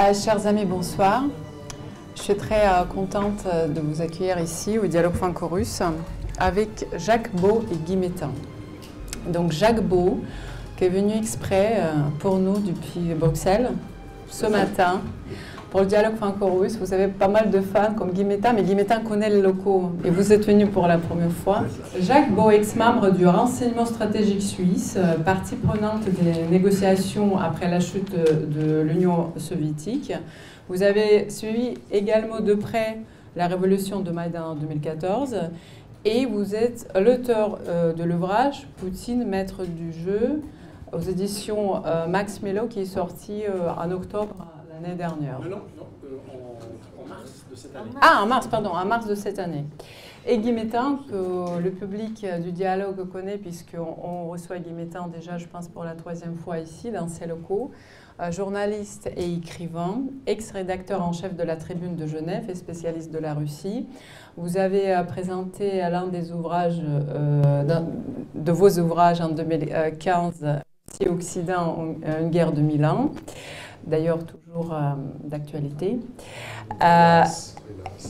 Euh, chers amis, bonsoir. Je suis très euh, contente euh, de vous accueillir ici au Dialogue Franco-Russe avec Jacques Beau et Guy Métain. Donc Jacques Beau, qui est venu exprès pour nous depuis Bruxelles ce matin pour le dialogue franco-russe. Vous avez pas mal de fans comme Guy Métain, mais Guy Métain connaît les locaux et vous êtes venu pour la première fois. Jacques Beau, ex-membre du renseignement stratégique suisse, partie prenante des négociations après la chute de l'Union soviétique. Vous avez suivi également de près la révolution de Maïdan en 2014 et vous êtes l'auteur euh, de l'ouvrage Poutine, maître du jeu aux éditions euh, Max Mello qui est sorti euh, en octobre l'année dernière. Non, non, en, mars de cette année. Ah, en mars, pardon, en mars de cette année. Et Guy Métain, que le public du dialogue connaît, puisqu'on reçoit Guy Métain déjà, je pense, pour la troisième fois ici, dans ses locaux, journaliste et écrivain, ex-rédacteur en chef de la Tribune de Genève et spécialiste de la Russie. Vous avez euh, présenté l'un des ouvrages, euh, de vos ouvrages en 2015, Occident, une guerre de mille ans d'ailleurs toujours euh, d'actualité. Euh,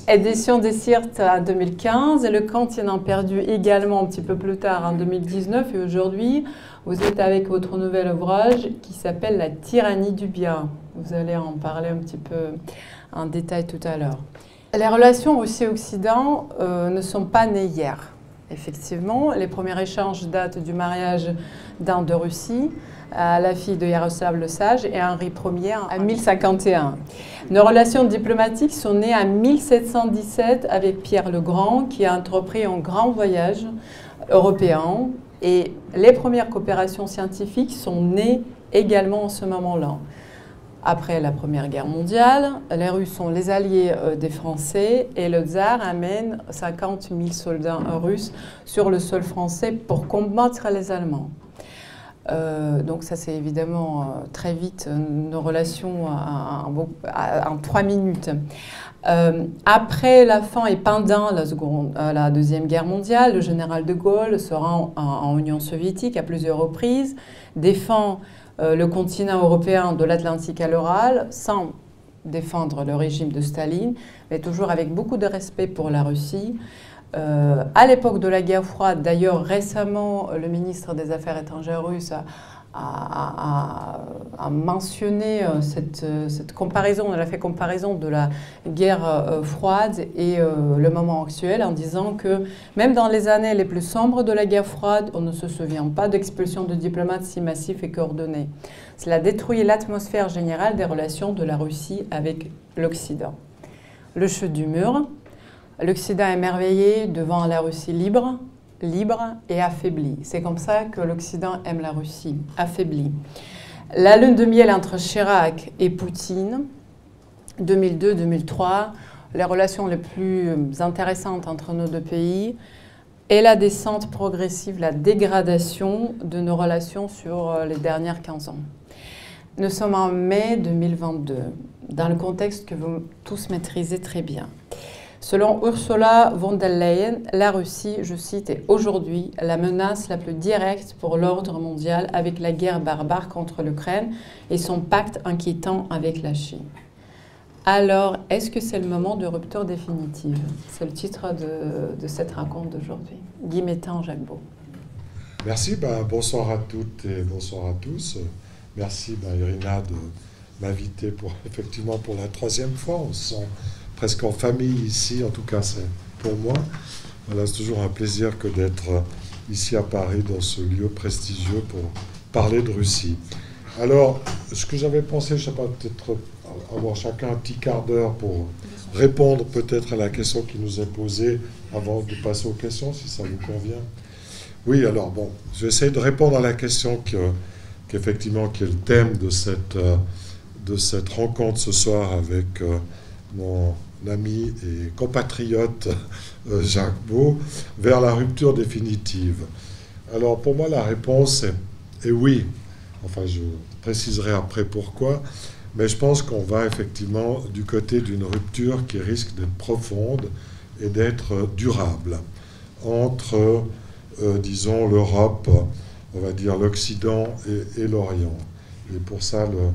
édition des Sirtes en 2015 et Le continent perdu également un petit peu plus tard en 2019 et aujourd'hui vous êtes avec votre nouvel ouvrage qui s'appelle La tyrannie du bien. Vous allez en parler un petit peu en détail tout à l'heure. Les relations Russie-Occident euh, ne sont pas nées hier. Effectivement, les premiers échanges datent du mariage d'un de Russie la fille de Yaroslav le Sage et Henri Ier en 1051. Nos relations diplomatiques sont nées en 1717 avec Pierre le Grand qui a entrepris un grand voyage européen et les premières coopérations scientifiques sont nées également en ce moment-là. Après la Première Guerre mondiale, les Russes sont les alliés euh, des Français et le tsar amène 50 000 soldats russes sur le sol français pour combattre les Allemands. Euh, donc ça, c'est évidemment euh, très vite euh, nos relations en trois minutes. après la fin et pendant la, seconde, la, Deuxième Guerre mondiale, le général de Gaulle se rend en, Union soviétique à plusieurs reprises, défend le continent européen de l'Atlantique à l'Oral sans défendre le régime de Staline, mais toujours avec beaucoup de respect pour la Russie. Euh, à l'époque de la guerre froide, d'ailleurs récemment, le ministre des Affaires étrangères russe a, mentionné euh, euh, cette, comparaison, on a fait comparaison de la guerre froide et le moment actuel en disant que même dans les années les plus sombres de la guerre froide, on ne se souvient pas d'expulsion de diplomates si massifs et coordonnés. Cela détruit l'atmosphère générale des relations de la Russie avec l'Occident. Le chute du mur, L'Occident est émerveillé devant la Russie libre, libre et affaiblie. C'est comme ça que l'Occident aime la Russie, affaiblie. La lune de miel entre Chirac et Poutine, 2002-2003, les relations les plus intéressantes entre nos deux pays, et la descente progressive, la dégradation de nos relations sur les dernières 15 ans. Nous sommes en mai 2022, dans le contexte que vous tous maîtrisez très bien. Selon Ursula von der Leyen, la Russie, je cite, est aujourd'hui la menace la plus directe pour l'ordre mondial avec la guerre barbare contre l'Ukraine et son pacte inquiétant avec la Chine. Alors, est-ce que c'est le moment de rupture définitive? C'est le titre de, cette raconte d'aujourd'hui. Guy Jacques Beau. Merci, ben, bonsoir à toutes et bonsoir à tous. Merci ben, Irina de m'inviter pour, effectivement pour la troisième fois. Presque en famille ici, en tout cas c'est pour moi. Voilà, c'est toujours un plaisir que d'être ici à Paris, dans ce lieu prestigieux pour parler de Russie. Alors, ce que j'avais pensé, je ne sais pas, peut-être avoir chacun un petit quart d'heure pour répondre peut-être à la question qui nous est posée avant de passer aux questions, si ça vous convient. Oui, alors bon, je vais essayer de répondre à la question qu'effectivement, qui est le thème de cette, euh, de cette rencontre ce soir avec euh, mon l'ami et compatriote euh, Jacques Beau, vers la rupture définitive Alors pour moi, la réponse est, oui. Enfin, je préciserai après pourquoi. Mais je pense qu'on va effectivement du côté d'une rupture qui risque d'être profonde et d'être durable entre, euh, disons, l'Europe, on va dire l'Occident et l'Orient. Et pour ça, le,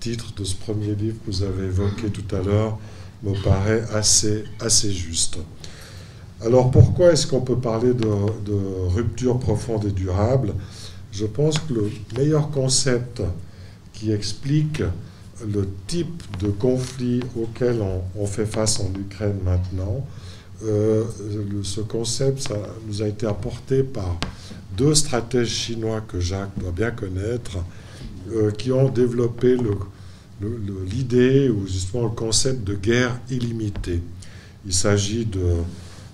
titre de ce premier livre que vous avez évoqué tout à l'heure me paraît assez, juste. Alors pourquoi est-ce qu'on peut parler de, rupture profonde et durable? Je pense que le meilleur concept qui explique le type de conflit auquel on, fait face en Ukraine maintenant, euh, ce concept ça nous a été apporté par deux stratèges chinois que Jacques doit bien connaître, euh, qui ont développé l'idée ou justement le concept de guerre illimitée. Il s'agit de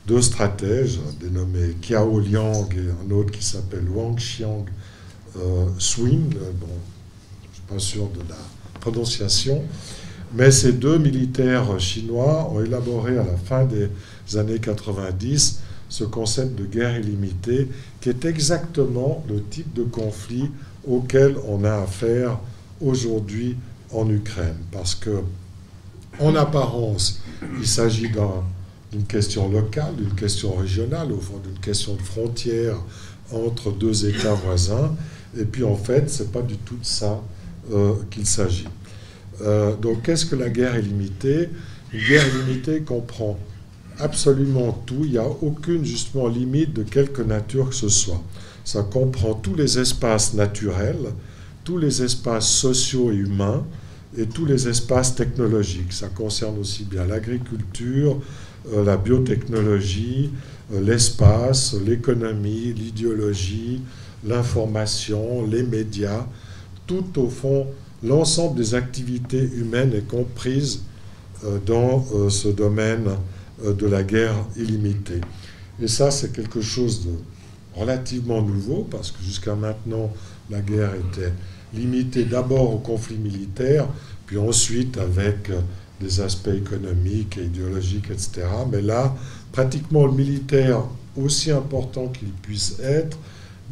deux stratèges dénommés Kiao Liang et un autre qui s'appelle Wang Xiang euh, Swing. Bon, je ne suis pas sûr de la prononciation. Mais ces deux militaires chinois ont élaboré à la fin des années 90 ce concept de guerre illimitée, qui est exactement le type de conflit auquel on a affaire aujourd'hui en Ukraine. Parce que, en apparence, il s'agit d'une question locale, d'une question régionale, au fond d'une question de frontière entre deux États voisins. Et puis en fait, ce n'est pas du tout de ça euh, qu'il s'agit. Euh, donc qu'est-ce que la guerre illimitée Une guerre illimitée comprend absolument tout. Il n'y a aucune justement limite de quelque nature que ce soit. Ça comprend tous les espaces naturels, tous les espaces sociaux et humains et tous les espaces technologiques. Ça concerne aussi bien l'agriculture, euh, la biotechnologie, euh, l'espace, l'économie, l'idéologie, l'information, les médias. Tout au fond, l'ensemble des activités humaines est comprise euh, dans ce domaine de la guerre illimitée. Et ça, c'est quelque chose de relativement nouveau, parce que jusqu'à maintenant, la guerre était limitée d'abord au conflit militaire, puis ensuite avec euh, des aspects économiques et idéologiques, etc. Mais là, pratiquement le militaire, aussi important qu'il puisse être,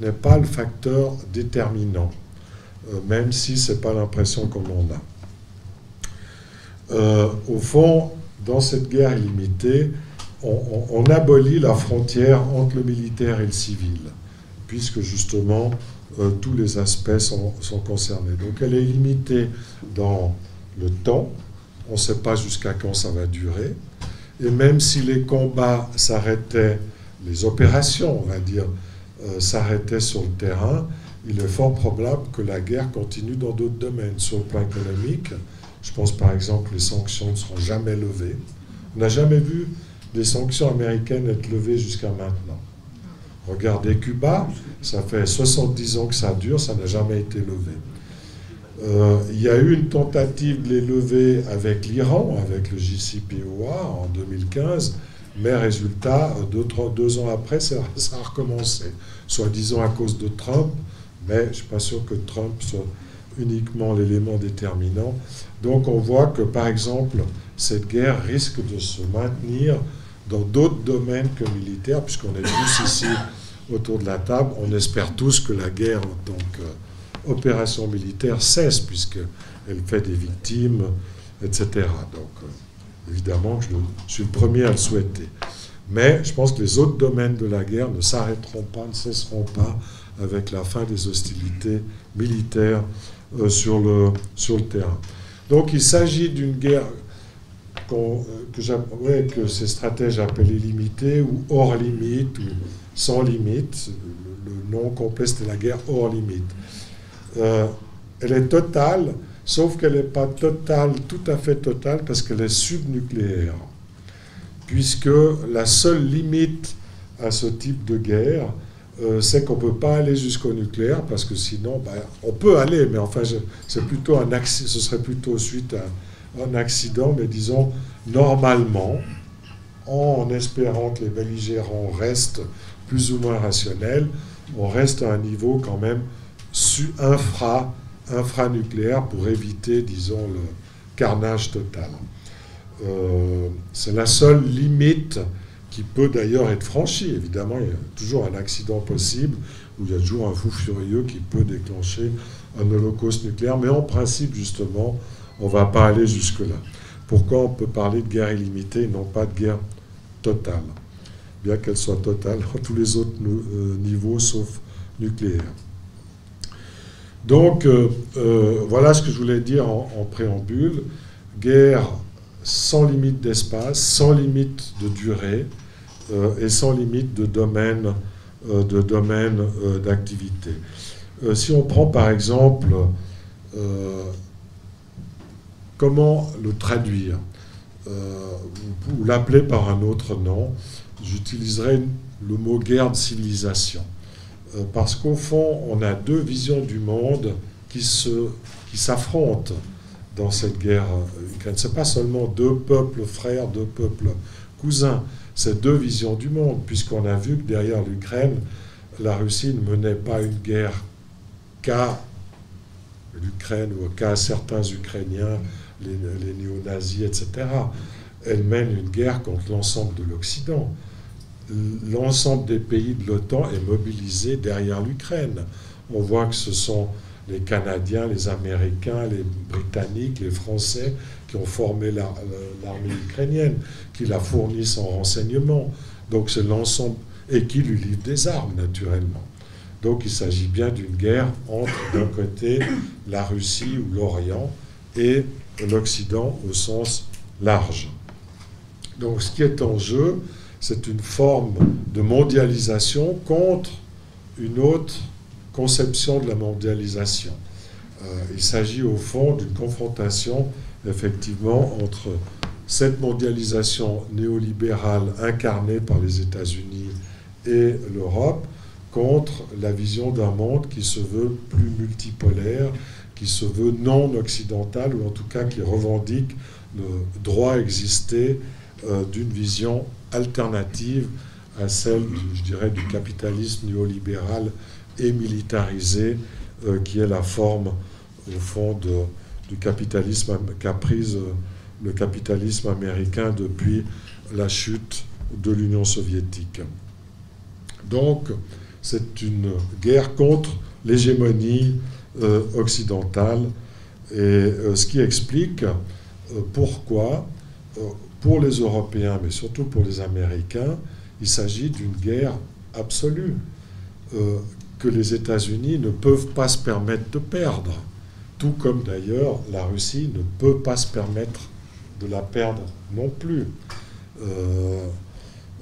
n'est pas le facteur déterminant, euh, même si ce n'est pas l'impression qu'on en a. au fond, dans cette guerre illimitée, on, abolit la frontière entre le militaire et le civil, puisque justement euh, tous les aspects sont, concernés. Donc elle est limitée dans le temps, on ne sait pas jusqu'à quand ça va durer, et même si les combats s'arrêtaient, les opérations, on va dire, euh, s'arrêtaient sur le terrain, il est fort probable que la guerre continue dans d'autres domaines. Sur le plan économique, je pense par exemple que les sanctions ne seront jamais levées. On n'a jamais vu des sanctions américaines être levées jusqu'à maintenant. Regardez Cuba, ça fait 70 ans que ça dure, ça n'a jamais été levé. Euh, il y a eu une tentative de les lever avec l'Iran, avec le JCPOA en 2015, mais résultat, deux, ans après, ça, ça a recommencé, soi-disant à cause de Trump, mais je ne suis pas sûr que Trump soit uniquement l'élément déterminant. Donc on voit que, par exemple, cette guerre risque de se maintenir dans d'autres domaines que militaires, puisqu'on est tous ici autour de la table, on espère tous que la guerre en tant qu'opération militaire cesse, puisqu'elle fait des victimes, etc. Donc, euh, évidemment, je, suis le premier à le souhaiter. Mais je pense que les autres domaines de la guerre ne s'arrêteront pas, ne cesseront pas avec la fin des hostilités militaires euh, sur, le, sur le terrain. Donc il s'agit d'une guerre que, que ces stratèges appellent illimitée ou hors limite ou sans limite. Le, nom complet, c'était la guerre hors limite. Euh, elle est totale, sauf qu'elle n'est pas totale, tout à fait totale, parce qu'elle est subnucléaire. Puisque la seule limite à ce type de guerre, euh, c'est qu'on ne peut pas aller jusqu'au nucléaire, parce que sinon, ben, on peut aller, mais enfin, c'est plutôt un ce serait plutôt suite à un accident, mais disons normalement, en espérant que les belligérants restent plus ou moins rationnels, on reste à un niveau quand même infra, infranucléaire pour éviter, disons, le carnage total. Euh, c'est la seule limite qui peut d'ailleurs être franchie. Évidemment, il y a toujours un accident possible où il y a toujours un fou furieux qui peut déclencher un holocauste nucléaire, mais en principe, justement, on ne va pas aller jusque-là. Pourquoi on peut parler de guerre illimitée et non pas de guerre totale? Bien qu'elle soit totale à tous les autres euh, niveaux sauf nucléaire. Donc, euh, euh, voilà ce que je voulais dire en, préambule. Guerre sans limite d'espace, sans limite de durée et sans limite de domaine d'activité. si on prend par exemple comment le traduire ou l'appeler par un autre nom, j'utiliserai le mot guerre de civilisation. Euh, parce qu'au fond, on a deux visions du monde qui, se, qui s'affrontent dans cette guerre ukrainienne. Ce n'est pas seulement deux peuples frères, deux peuples cousins, c'est deux visions du monde, puisqu'on a vu que derrière l'Ukraine, la Russie ne menait pas une guerre qu'à l'Ukraine ou qu'à certains Ukrainiens, les, les néo-nazis, etc. Elle mène une guerre contre l'ensemble de l'Occident l'ensemble des pays de l'OTAN est mobilisé derrière l'Ukraine. On voit que ce sont les Canadiens, les Américains, les Britanniques, les Français qui ont formé l'armée ukrainienne, qui la fournissent en renseignement. Donc c'est l'ensemble, et qui lui livrent des armes, naturellement. Donc il s'agit bien d'une guerre entre, d'un côté, la Russie ou l'Orient et l'Occident au sens large. Donc ce qui est en jeu, c'est une forme de mondialisation contre une autre conception de la mondialisation. Euh, il s'agit au fond d'une confrontation effectivement entre cette mondialisation néolibérale incarnée par les États-Unis et l'Europe contre la vision d'un monde qui se veut plus multipolaire, qui se veut non occidental, ou en tout cas qui revendique le droit existé euh, d'une vision alternative à celle, je dirais, du capitalisme néolibéral et militarisé, euh, qui est la forme, au fond, du capitalisme qu'a prise euh, le capitalisme américain depuis la chute de l'Union soviétique. Donc, c'est une guerre contre l'hégémonie euh, occidentale, et ce qui explique pourquoi pour les Européens, mais surtout pour les Américains, il s'agit d'une guerre absolue euh, que les États-Unis ne peuvent pas se permettre de perdre, tout comme d'ailleurs la Russie ne peut pas se permettre de la perdre non plus. Euh,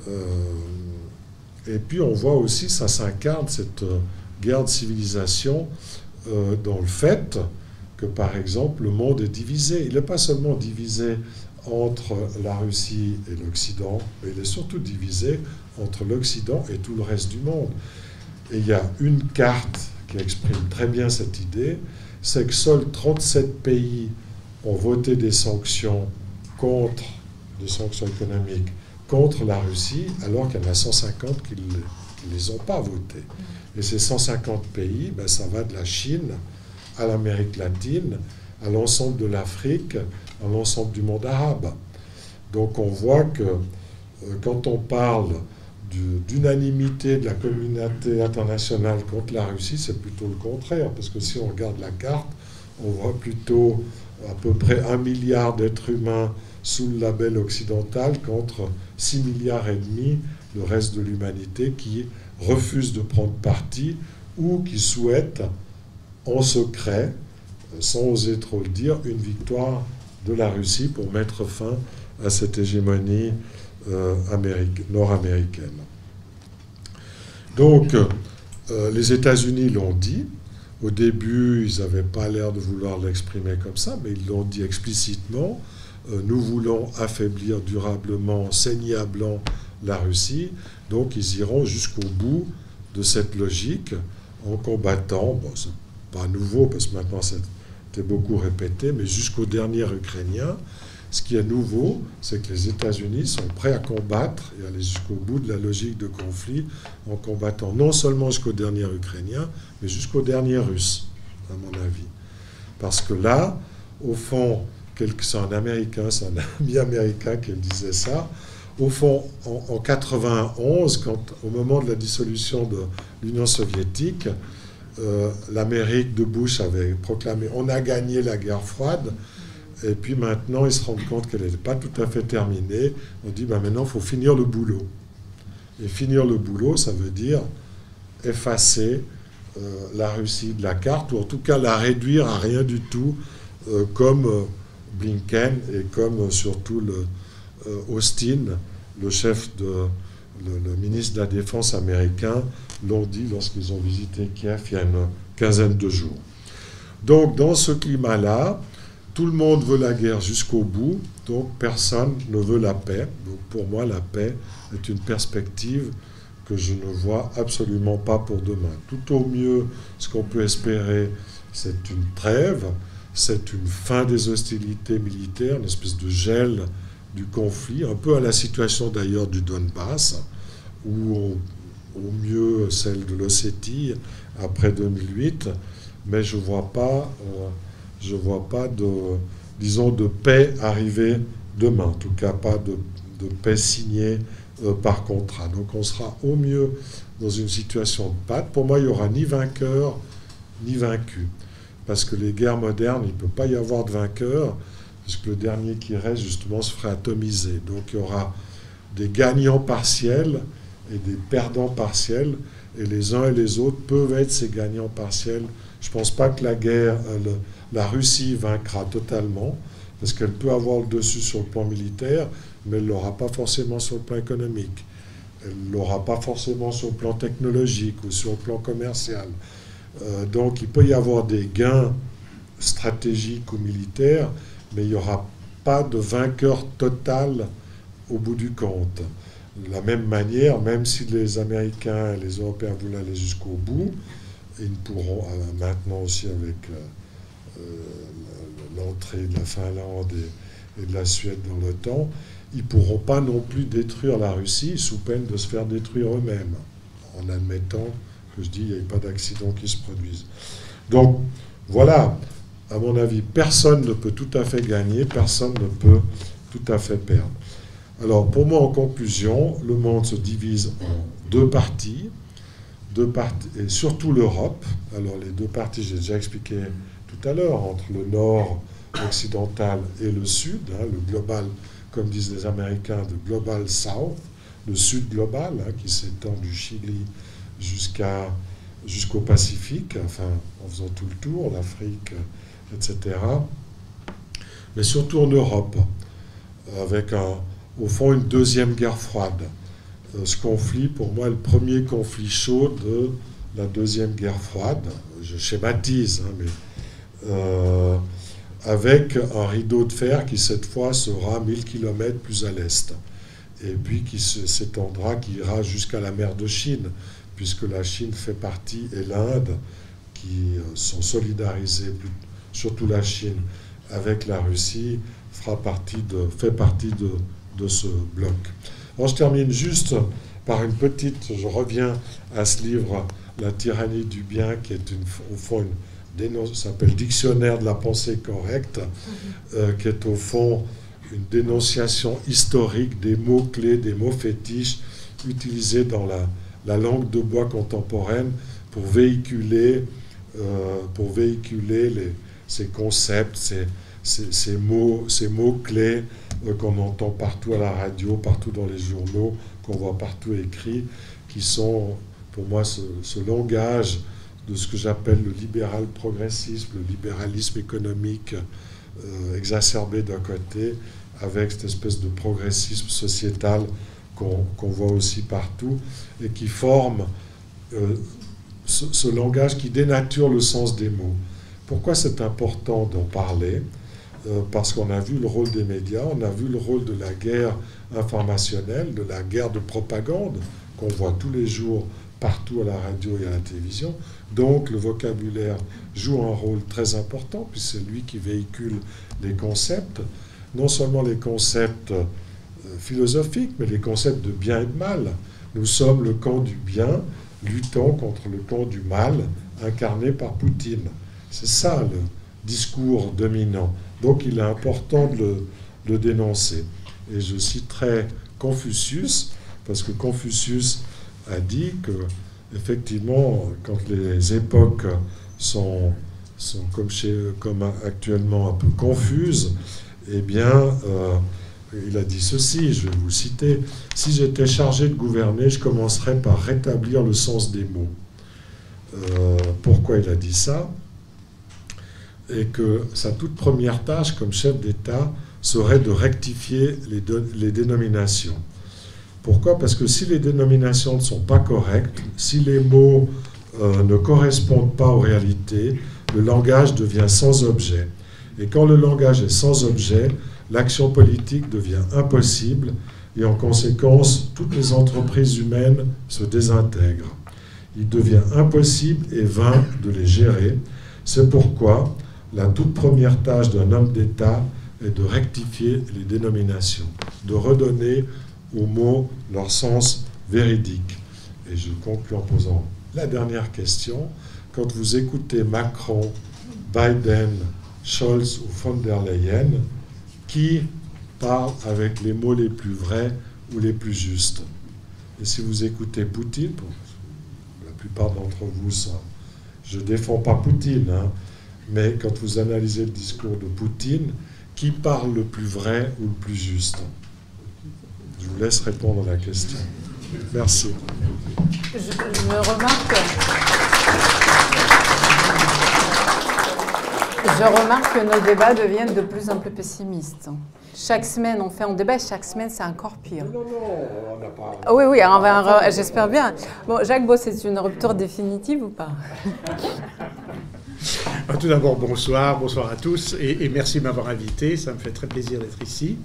euh, et puis on voit aussi, ça s'incarne, cette guerre de civilisation, dans le fait que, par exemple, le monde est divisé. Il n'est pas seulement divisé entre la Russie et l'Occident, mais il est surtout divisé entre l'Occident et tout le reste du monde. Et il y a une carte qui exprime très bien cette idée, c'est que seuls 37 pays ont voté des sanctions contre, des sanctions économiques contre la Russie, alors qu'il y en a 150 qui ne les ont pas votées. Et ces 150 pays, ben, ça va de la Chine à l'Amérique latine, à l'ensemble de l'Afrique, à l'ensemble du monde arabe. Donc on voit que euh, quand on parle d'unanimité de la communauté internationale contre la Russie, c'est plutôt le contraire, parce que si on regarde la carte, on voit plutôt à peu près un milliard d'êtres humains sous le label occidental contre 6 milliards et demi le reste de l'humanité qui refuse de prendre parti ou qui souhaite en secret, sans oser trop le dire, une victoire de la Russie pour mettre fin à cette hégémonie euh, nord-américaine. Donc, euh, les États-Unis l'ont dit. Au début, ils n'avaient pas l'air de vouloir l'exprimer comme ça, mais ils l'ont dit explicitement. Euh, nous voulons affaiblir durablement, saignablement la Russie. Donc, ils iront jusqu'au bout de cette logique en combattant. Bon, c'est pas nouveau parce que maintenant c'est c'était beaucoup répété, mais jusqu'au dernier Ukrainien, ce qui est nouveau, c'est que les États-Unis sont prêts à combattre et aller jusqu'au bout de la logique de conflit en combattant non seulement jusqu'au dernier Ukrainien, mais jusqu'au dernier Russe, à mon avis. Parce que là, au fond, c'est un Américain, c'est un ami américain qui disait ça. Au fond, en, en 91, quand, au moment de la dissolution de l'Union soviétique, euh, l'Amérique de Bush avait proclamé on a gagné la guerre froide. Et puis maintenant, ils se rendent compte qu'elle n'est pas tout à fait terminée. On dit bah, maintenant, il faut finir le boulot. Et finir le boulot, ça veut dire effacer la Russie de la carte, ou en tout cas la réduire à rien du tout, comme Blinken et comme surtout Austin, le chef de le, ministre de la Défense américain, l'ont dit lorsqu'ils ont visité Kiev il y a une quinzaine de jours. Donc dans ce climat-là, tout le monde veut la guerre jusqu'au bout, donc personne ne veut la paix. Donc pour moi, la paix est une perspective que je ne vois absolument pas pour demain. Tout au mieux, ce qu'on peut espérer, c'est une trêve, c'est une fin des hostilités militaires, une espèce de gel du conflit, un peu à la situation d'ailleurs du Donbass, au, mieux celle de l'Ossétie après 2008, mais je ne vois pas... Euh, je vois pas de, disons, de paix arriver demain, en tout cas pas de, paix signée euh, par contrat. Donc on sera au mieux dans une situation de patte. Pour moi, il n'y aura ni vainqueur ni vaincu. Parce que les guerres modernes, il ne peut pas y avoir de vainqueur, puisque le dernier qui reste, justement, se ferait atomiser. Donc il y aura des gagnants partiels et des perdants partiels, et les uns et les autres peuvent être ces gagnants partiels. Je ne pense pas que la guerre, euh, la Russie vaincra totalement, parce qu'elle peut avoir le dessus sur le plan militaire, mais elle ne l'aura pas forcément sur le plan économique. Elle ne l'aura pas forcément sur le plan technologique ou sur le plan commercial. Euh, donc il peut y avoir des gains stratégiques ou militaires, mais il n'y aura pas de vainqueur total au bout du compte. De la même manière, même si les Américains et les Européens voulaient aller jusqu'au bout, ils ne pourront euh, maintenant aussi avec euh, euh, l'entrée de la Finlande et, de la Suède dans l'OTAN, ils ne pourront pas non plus détruire la Russie sous peine de se faire détruire eux-mêmes, en admettant que je dis il n'y ait pas d'accident qui se produisent. Donc voilà, à mon avis, personne ne peut tout à fait gagner, personne ne peut tout à fait perdre. Alors pour moi, en conclusion, le monde se divise en deux parties, deux parties et surtout l'Europe. Alors les deux parties, j'ai déjà expliqué tout à l'heure, entre le nord occidental et le sud, hein, le global, comme disent les Américains, le global south, le sud global, hein, qui s'étend du Chili jusqu'au Pacifique, enfin en faisant tout le tour, l'Afrique, etc. Mais surtout en Europe, avec un, au fond une deuxième guerre froide. Euh, ce conflit, pour moi, est le premier conflit chaud de la deuxième guerre froide. Je schématise, hein, mais euh, avec un rideau de fer qui cette fois sera 1000 km plus à l'est, et puis qui s'étendra, qui ira jusqu'à la mer de Chine, puisque la Chine fait partie, et l'Inde, qui euh, sont solidarisés, surtout la Chine, avec la Russie, fera partie de, fait partie de, de ce bloc. Alors je termine juste par une petite, je reviens à ce livre, La tyrannie du bien, qui est une, au fond une s'appelle Dictionnaire de la pensée correcte, mhm. euh, qui est au fond une dénonciation historique des mots-clés, des mots fétiches utilisés dans la, la langue de bois contemporaine pour véhiculer, euh, pour véhiculer les, ces concepts, ces, ces, ces mots, ces mots-clés euh, qu'on entend partout à la radio, partout dans les journaux, qu'on voit partout écrits, qui sont pour moi ce, langage de ce que j'appelle le libéral progressisme, le libéralisme économique euh, exacerbé d'un côté, avec cette espèce de progressisme sociétal qu'on voit aussi partout, et qui forme euh, ce, langage qui dénature le sens des mots. Pourquoi c'est important d'en parler? Parce qu'on a vu le rôle des médias, on a vu le rôle de la guerre informationnelle, de la guerre de propagande qu'on voit tous les jours partout à la radio et à la télévision. Donc le vocabulaire joue un rôle très important, puisque c'est lui qui véhicule les concepts, non seulement les concepts euh, philosophiques, mais les concepts de bien et de mal. Nous sommes le camp du bien, luttant contre le camp du mal, incarné par Poutine. C'est ça le discours dominant. Donc il est important de le, dénoncer. Et je citerai Confucius, parce que Confucius a dit que, effectivement, quand les époques sont, sont comme actuellement un peu confuses, eh bien, euh, il a dit ceci, je vais vous citer, si j'étais chargé de gouverner, je commencerais par rétablir le sens des mots. euh, pourquoi il a dit ça, et que sa toute première tâche comme chef d'État serait de rectifier les, les dénominations. Pourquoi? Parce que si les dénominations ne sont pas correctes, si les mots euh, ne correspondent pas aux réalités, le langage devient sans objet. Et quand le langage est sans objet, l'action politique devient impossible et en conséquence, toutes les entreprises humaines se désintègrent. Il devient impossible et vain de les gérer. C'est pourquoi la toute première tâche d'un homme d'État est de rectifier les dénominations, de redonner aux mots leur sens véridique. Et je conclue en posant la dernière question. Quand vous écoutez Macron, Biden, Scholz ou von der Leyen, qui parle avec les mots les plus vrais ou les plus justes? Et si vous écoutez Poutine, la plupart d'entre vous, je ne défends pas Poutine, hein, mais quand vous analysez le discours de Poutine, qui parle le plus vrai ou le plus juste? Je vous laisse répondre à la question. Merci. Je, me remarque. Je remarque que nos débats deviennent de plus en plus pessimistes. Chaque semaine, on fait un débat, chaque semaine, c'est encore pire. Non, non, on n'a pas. Ah oui, oui, j'espère bien. Bon, Jacques Beau, c'est une rupture définitive ou pas? Tout d'abord, bonsoir, bonsoir à tous, et, merci de m'avoir invité. Ça me fait très plaisir d'être ici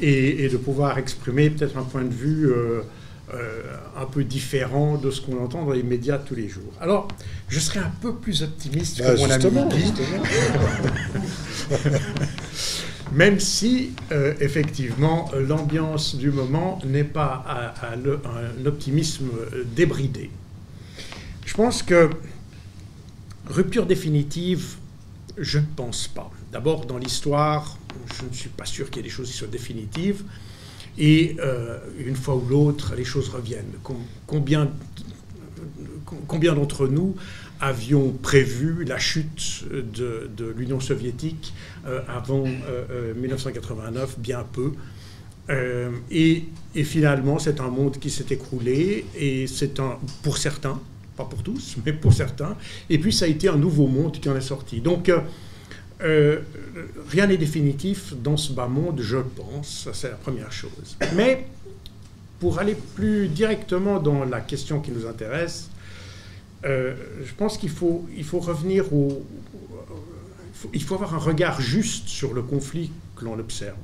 et, de pouvoir exprimer peut-être un point de vue. Euh, euh, un peu différent de ce qu'on entend dans les médias tous les jours. Alors, je serai un peu plus optimiste que bah, mon ami Même si, euh, effectivement, l'ambiance du moment n'est pas à, un optimisme débridé. Je pense que rupture définitive, je ne pense pas. D'abord, dans l'histoire, je ne suis pas sûr qu'il y ait des choses qui soient définitives. Et euh, une fois ou l'autre, les choses reviennent. Combien, combien d'entre nous avions prévu la chute de, l'Union soviétique euh, avant 1989 euh, Bien peu. Et, et, finalement, c'est un monde qui s'est écroulé, et c'est un, pour certains, pas pour tous, mais pour certains, et puis ça a été un nouveau monde qui en est sorti. Donc, euh, rien n'est définitif dans ce bas monde, je pense, c'est la première chose. Mais pour aller plus directement dans la question qui nous intéresse, euh, je pense qu'il faut, il faut revenir au... Il faut, avoir un regard juste sur le conflit que l'on observe.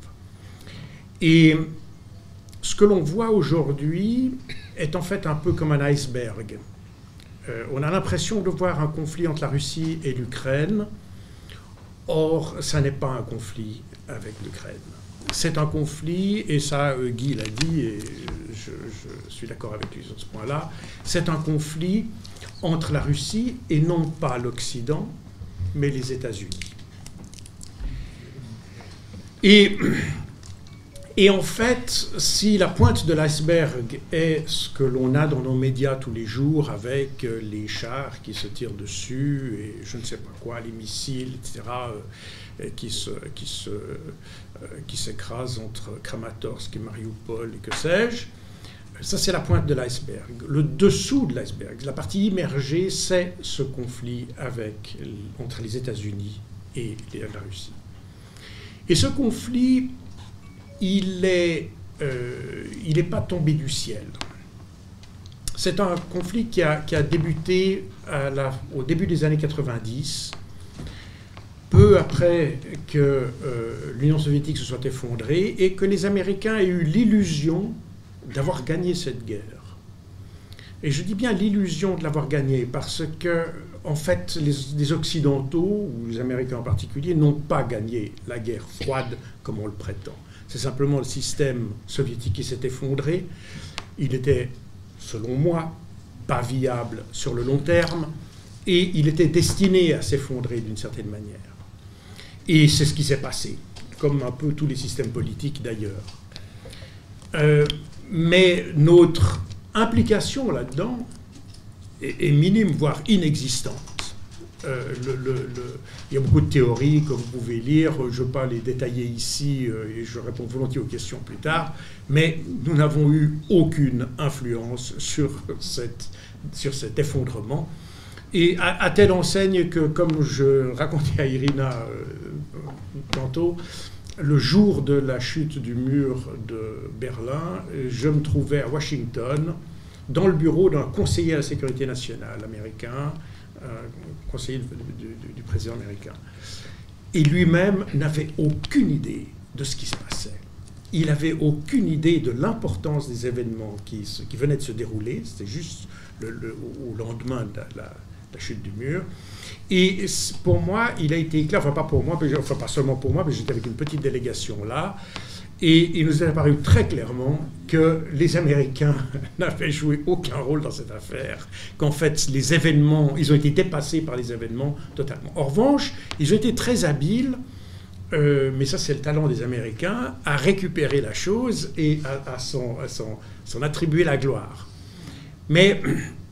Et ce que l'on voit aujourd'hui est en fait un peu comme un iceberg. Euh, on a l'impression de voir un conflit entre la Russie et l'Ukraine, Or, ça n'est pas un conflit avec l'Ukraine. C'est un conflit, et ça, euh, Guy l'a dit, et je, suis d'accord avec lui sur ce point-là, c'est un conflit entre la Russie et non pas l'Occident, mais les États-Unis. Et en fait, si la pointe de l'iceberg est ce que l'on a dans nos médias tous les jours avec euh, les chars qui se tirent dessus et je ne sais pas quoi, les missiles, etc., euh, qui, se, qui, se, euh, qui s'écrasent entre Kramatorsk et Mariupol et que sais-je, ça c'est la pointe de l'iceberg. Le dessous de l'iceberg, la partie immergée, c'est ce conflit entre les États-Unis et la Russie. Et ce conflit il n'est euh, pas tombé du ciel. C'est un conflit qui a, débuté au début des années 90, peu après que euh, l'Union soviétique se soit effondrée et que les Américains aient eu l'illusion d'avoir gagné cette guerre. Et je dis bien l'illusion de l'avoir gagnée parce que, en fait, les, Occidentaux, ou les Américains en particulier, n'ont pas gagné la guerre froide comme on le prétend. C'est simplement le système soviétique qui s'est effondré. Il était, selon moi, pas viable sur le long terme et il était destiné à s'effondrer d'une certaine manière. Et c'est ce qui s'est passé, comme un peu tous les systèmes politiques d'ailleurs. Euh, mais notre implication là-dedans est, minime, voire inexistante. Euh, il y a beaucoup de théories que vous pouvez lire, je ne vais pas les détailler ici euh, et je réponds volontiers aux questions plus tard, mais nous n'avons eu aucune influence sur, cette, sur cet effondrement. Et à, telle enseigne que, comme je racontais à Irina euh, tantôt, le jour de la chute du mur de Berlin, je me trouvais à Washington, dans le bureau d'un conseiller à la sécurité nationale américain, conseiller du, président américain. Et lui-même n'avait aucune idée de ce qui se passait. Il n'avait aucune idée de l'importance des événements qui, qui, venaient de se dérouler. C'était juste au lendemain de la, chute du mur. Et pour moi, il a été clair, enfin pas pour moi, enfin pas seulement pour moi, mais j'étais avec une petite délégation là. Et il nous est apparu très clairement que les Américains n'avaient joué aucun rôle dans cette affaire, qu'en fait les événements, ils ont été dépassés par les événements totalement. En revanche, ils ont été très habiles, euh, mais ça c'est le talent des Américains, à récupérer la chose et à, s'en attribuer la gloire. Mais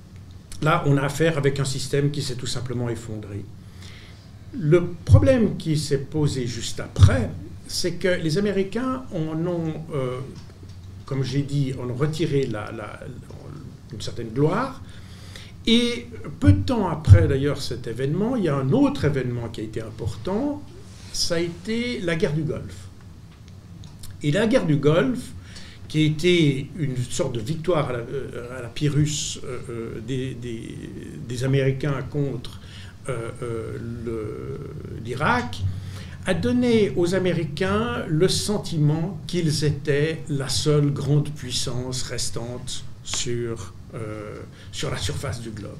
là, on a affaire avec un système qui s'est tout simplement effondré. Le problème qui s'est posé juste après, c'est que les Américains en ont, euh, comme j'ai dit, ont retiré une certaine gloire. Et peu de temps après d'ailleurs cet événement, il y a un autre événement qui a été important, ça a été la guerre du Golfe. Et la guerre du Golfe, qui a été une sorte de victoire à la, euh, Pyrrhus euh, des, des, Américains contre l'Irak, a donné aux Américains le sentiment qu'ils étaient la seule grande puissance restante sur, euh, sur la surface du globe.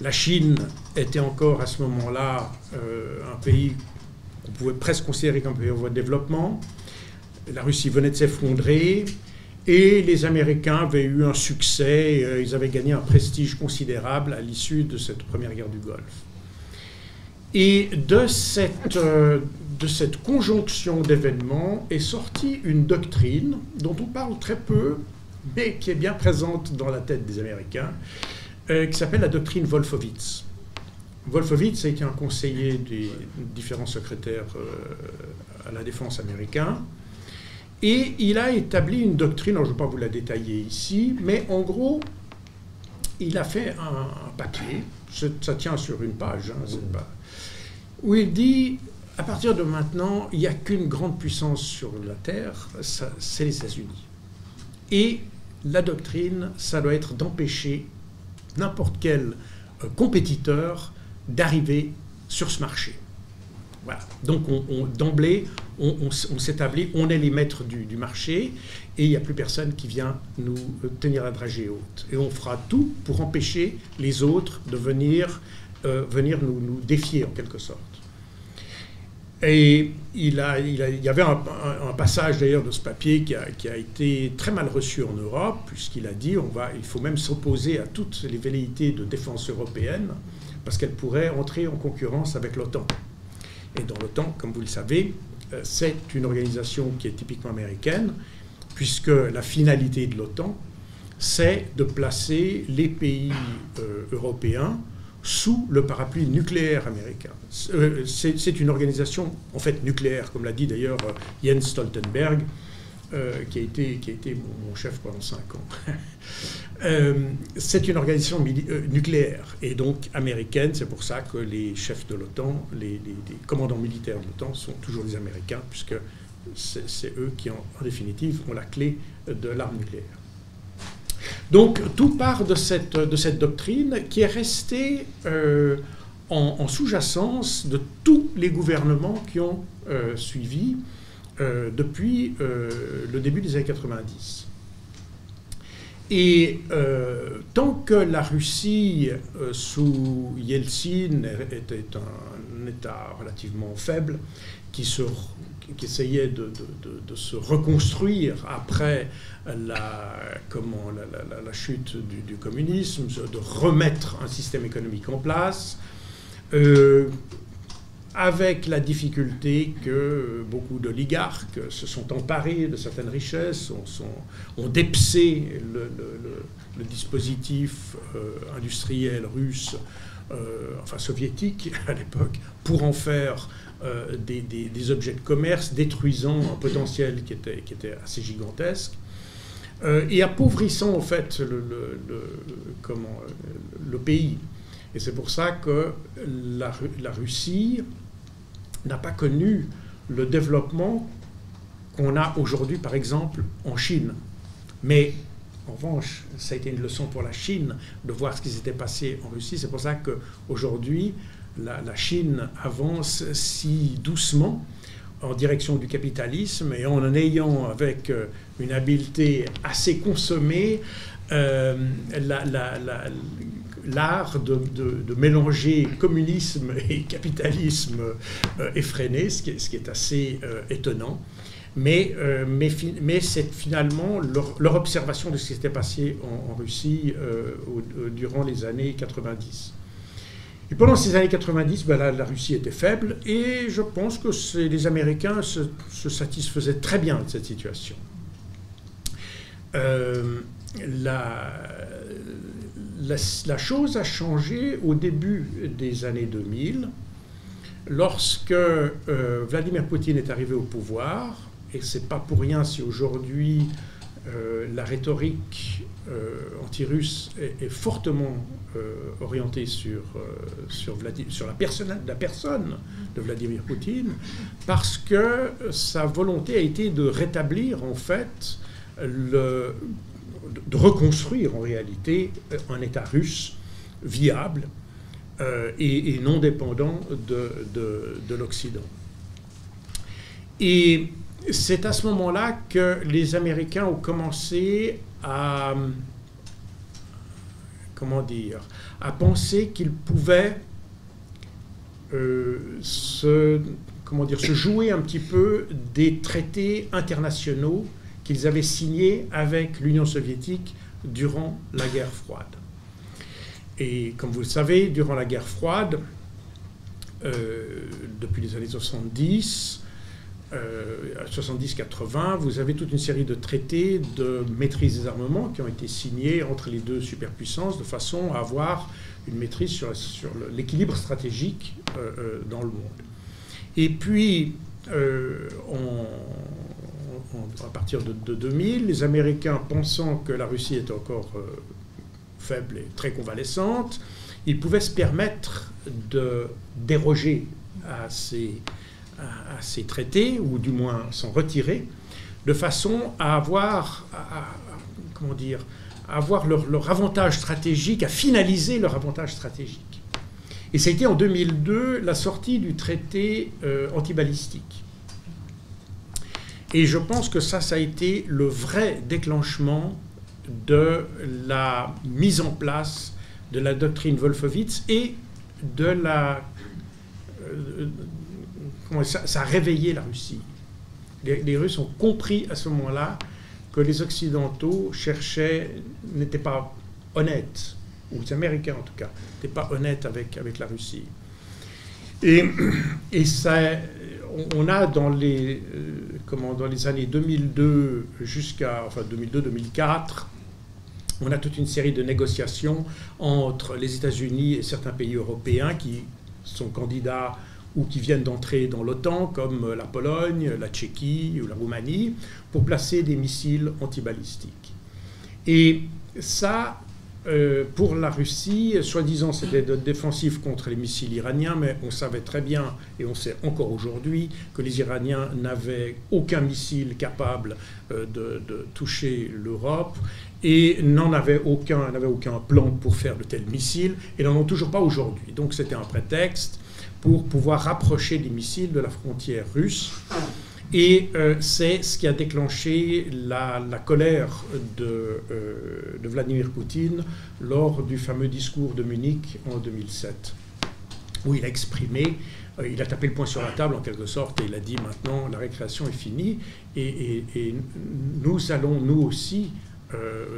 La Chine était encore à ce moment-là euh, un pays qu'on pouvait presque considérer comme un pays en voie de développement. La Russie venait de s'effondrer et les Américains avaient eu un succès, euh, ils avaient gagné un prestige considérable à l'issue de cette première guerre du Golfe. Et de cette, euh, de cette conjonction d'événements est sortie une doctrine dont on parle très peu, mais qui est bien présente dans la tête des Américains, euh, qui s'appelle la doctrine Wolfowitz. Wolfowitz a été un conseiller des différents secrétaires euh, à la défense américains. Et il a établi une doctrine, je ne vais pas vous la détailler ici, mais en gros, il a fait un, papier, ça tient sur une page, hein, c'est pas, où il dit, à partir de maintenant, il n'y a qu'une grande puissance sur la Terre, c'est les États-Unis. Et la doctrine, ça doit être d'empêcher n'importe quel euh, compétiteur d'arriver sur ce marché. Voilà. Donc d'emblée, on, s'établit, on est les maîtres du, marché et il n'y a plus personne qui vient nous euh, tenir la dragée haute. Et on fera tout pour empêcher les autres de venir, euh, venir nous, défier en quelque sorte. Et il, a, il, y avait un, passage d'ailleurs de ce papier qui a, été très mal reçu en Europe, puisqu'il a dit on va, il faut même s'opposer à toutes les velléités de défense européenne, parce qu'elles pourraient entrer en concurrence avec l'OTAN. Et dans l'OTAN, comme vous le savez, euh, c'est une organisation qui est typiquement américaine, puisque la finalité de l'OTAN, c'est de placer les pays euh, européens sous le parapluie nucléaire américain. Euh, c'est une organisation en fait nucléaire, comme l'a dit d'ailleurs euh, Jens Stoltenberg, euh, qui, a été, mon, chef pendant cinq ans. c'est une organisation nucléaire et donc américaine. C'est pour ça que les chefs de l'OTAN, les, les, commandants militaires de l'OTAN sont toujours des Américains, puisque c'est eux qui, en définitive, ont la clé de l'arme nucléaire. Donc tout part de cette, doctrine qui est restée euh, en, sous-jacence de tous les gouvernements qui ont euh, suivi euh, depuis le début des années 90. Et tant que la Russie, sous Yeltsin, était un État relativement faible, qui, se, qui essayait de, se reconstruire après la, chute du, communisme, de remettre un système économique en place, euh, avec la difficulté que beaucoup d'oligarques se sont emparés de certaines richesses, ont, sont, le, dispositif euh, industriel russe, euh, enfin soviétique à l'époque, pour en faire des, des, objets de commerce, détruisant un potentiel qui était, qui était assez gigantesque. Euh, et appauvrissant en fait le, comment, le pays. Et c'est pour ça que la, la Russie n'a pas connu le développement qu'on a aujourd'hui, par exemple, en Chine. Mais en revanche, ça a été une leçon pour la Chine de voir ce qui s'était passé en Russie. C'est pour ça qu'aujourd'hui, la, Chine avance si doucement en direction du capitalisme et en ayant, avec euh, une habileté assez consommée, euh, l'art de, mélanger communisme et capitalisme euh, effréné, ce qui, est, assez étonnant. Mais c'est finalement leur, observation de ce qui s'était passé en, Russie durant les années 90. Et pendant ces années 90, ben, la, Russie était faible et je pense que les Américains se, satisfaisaient très bien de cette situation. Euh, la, la, chose a changé au début des années 2000, lorsque euh, Vladimir Poutine est arrivé au pouvoir, et c'est pas pour rien si aujourd'hui euh, la rhétorique anti-russe est, fortement euh, orienté sur, euh, sur, la, personne, de Vladimir Poutine, parce que sa volonté a été de rétablir, en fait, de reconstruire en réalité un État russe viable euh, et, non dépendant de, de l'Occident. Et c'est à ce moment-là que les Américains ont commencé à comment dire, à penser qu'ils pouvaient euh, se, comment dire, se jouer un petit peu des traités internationaux qu'ils avaient signés avec l'Union soviétique durant la guerre froide. Et comme vous le savez, durant la guerre froide, euh, depuis les années 70, 70-80, euh, vous avez toute une série de traités de maîtrise des armements qui ont été signés entre les deux superpuissances de façon à avoir une maîtrise sur, l'équilibre stratégique euh, euh, dans le monde. Et puis, à partir de, de, 2000, les Américains, pensant que la Russie était encore faible et très convalescente, ils pouvaient se permettre de déroger à ces à, ces traités, ou du moins s'en retirer, de façon à avoir, comment dire, avoir leur, avantage stratégique, à finaliser leur avantage stratégique. Et ça a été en 2002 la sortie du traité euh, antibalistique. Et je pense que ça, ça a été le vrai déclenchement de la mise en place de la doctrine Wolfowitz et de la, euh, ça, a réveillé la Russie. Les, Russes ont compris à ce moment-là que les Occidentaux cherchaient, n'étaient pas honnêtes, ou les Américains en tout cas, n'étaient pas honnêtes avec, avec la Russie. Et, et ça, on a dans les, euh, comment, dans les années 2002 jusqu'à enfin 2002-2004, on a toute une série de négociations entre les États-Unis et certains pays européens qui sont candidats ou qui viennent d'entrer dans l'OTAN, comme la Pologne, la Tchéquie ou la Roumanie, pour placer des missiles antibalistiques. Et ça, euh, pour la Russie, soi-disant c'était défensif contre les missiles iraniens, mais on savait très bien, et on sait encore aujourd'hui, que les Iraniens n'avaient aucun missile capable euh, de, toucher l'Europe et n'en avaient aucun, n'avaient aucun plan pour faire de tels missiles, et n'en ont toujours pas aujourd'hui. Donc c'était un prétexte pour pouvoir rapprocher les missiles de la frontière russe. Et euh, c'est ce qui a déclenché la, colère de, euh, de, Vladimir Poutine lors du fameux discours de Munich en 2007, où il a exprimé, euh, il a tapé le poing sur la table en quelque sorte, et il a dit maintenant la récréation est finie, et, nous allons nous aussi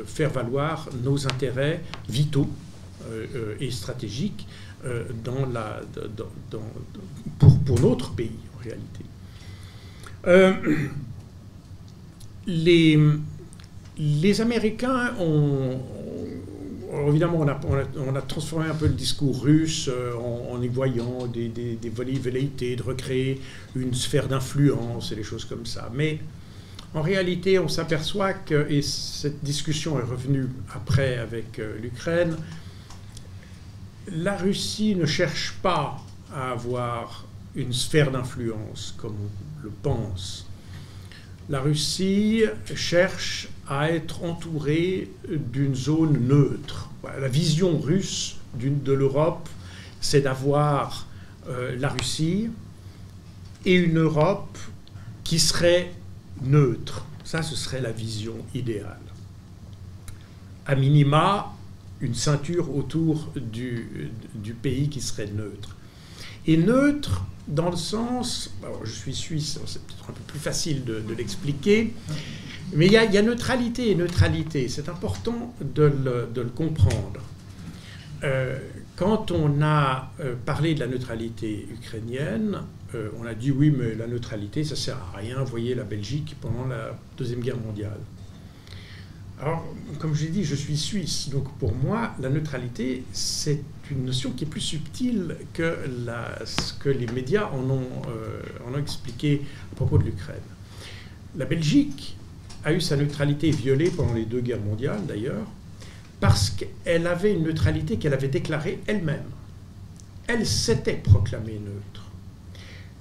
faire valoir nos intérêts vitaux et stratégiques pour, pour, notre pays, en réalité. Euh, les, les Américains ont, évidemment, on a, on a, transformé un peu le discours russe euh, en, y voyant des, des, des velléités de recréer une sphère d'influence et des choses comme ça. Mais en réalité, on s'aperçoit que, et cette discussion est revenue après avec l'Ukraine, la Russie ne cherche pas à avoir une sphère d'influence comme on le pense. La Russie cherche à être entourée d'une zone neutre. La vision russe de l'Europe, c'est d'avoir euh, la Russie et une Europe qui serait neutre. Ça, ce serait la vision idéale. À minima, une ceinture autour du, pays qui serait neutre. Et neutre dans le sens, je suis suisse, c'est peut-être un peu plus facile de, l'expliquer, mais il y, a, neutralité et neutralité, c'est important de le, de le comprendre. Euh, quand on a euh, parlé de la neutralité ukrainienne, euh, on a dit oui, mais la neutralité, ça sert à rien. Voyez la Belgique pendant la Deuxième Guerre mondiale. Alors, comme je l'ai dit, je suis suisse, donc pour moi, la neutralité, c'est une notion qui est plus subtile que ce que les médias en ont, en ont expliqué à propos de l'Ukraine. La Belgique a eu sa neutralité violée pendant les deux guerres mondiales, d'ailleurs, parce qu'elle avait une neutralité qu'elle avait déclarée elle-même. Elle s'était proclamée neutre.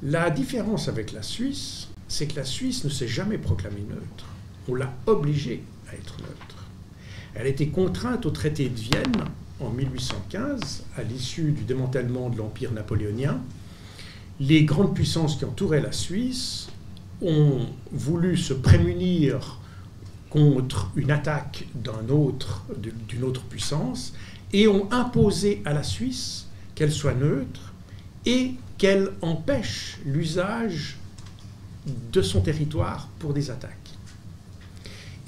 La différence avec la Suisse, c'est que la Suisse ne s'est jamais proclamée neutre. On l'a obligée être neutre. Elle a été contrainte au traité de Vienne en 1815, à l'issue du démantèlement de l'Empire napoléonien. Les grandes puissances qui entouraient la Suisse ont voulu se prémunir contre une attaque d'une autre puissance et ont imposé à la Suisse qu'elle soit neutre et qu'elle empêche l'usage de son territoire pour des attaques.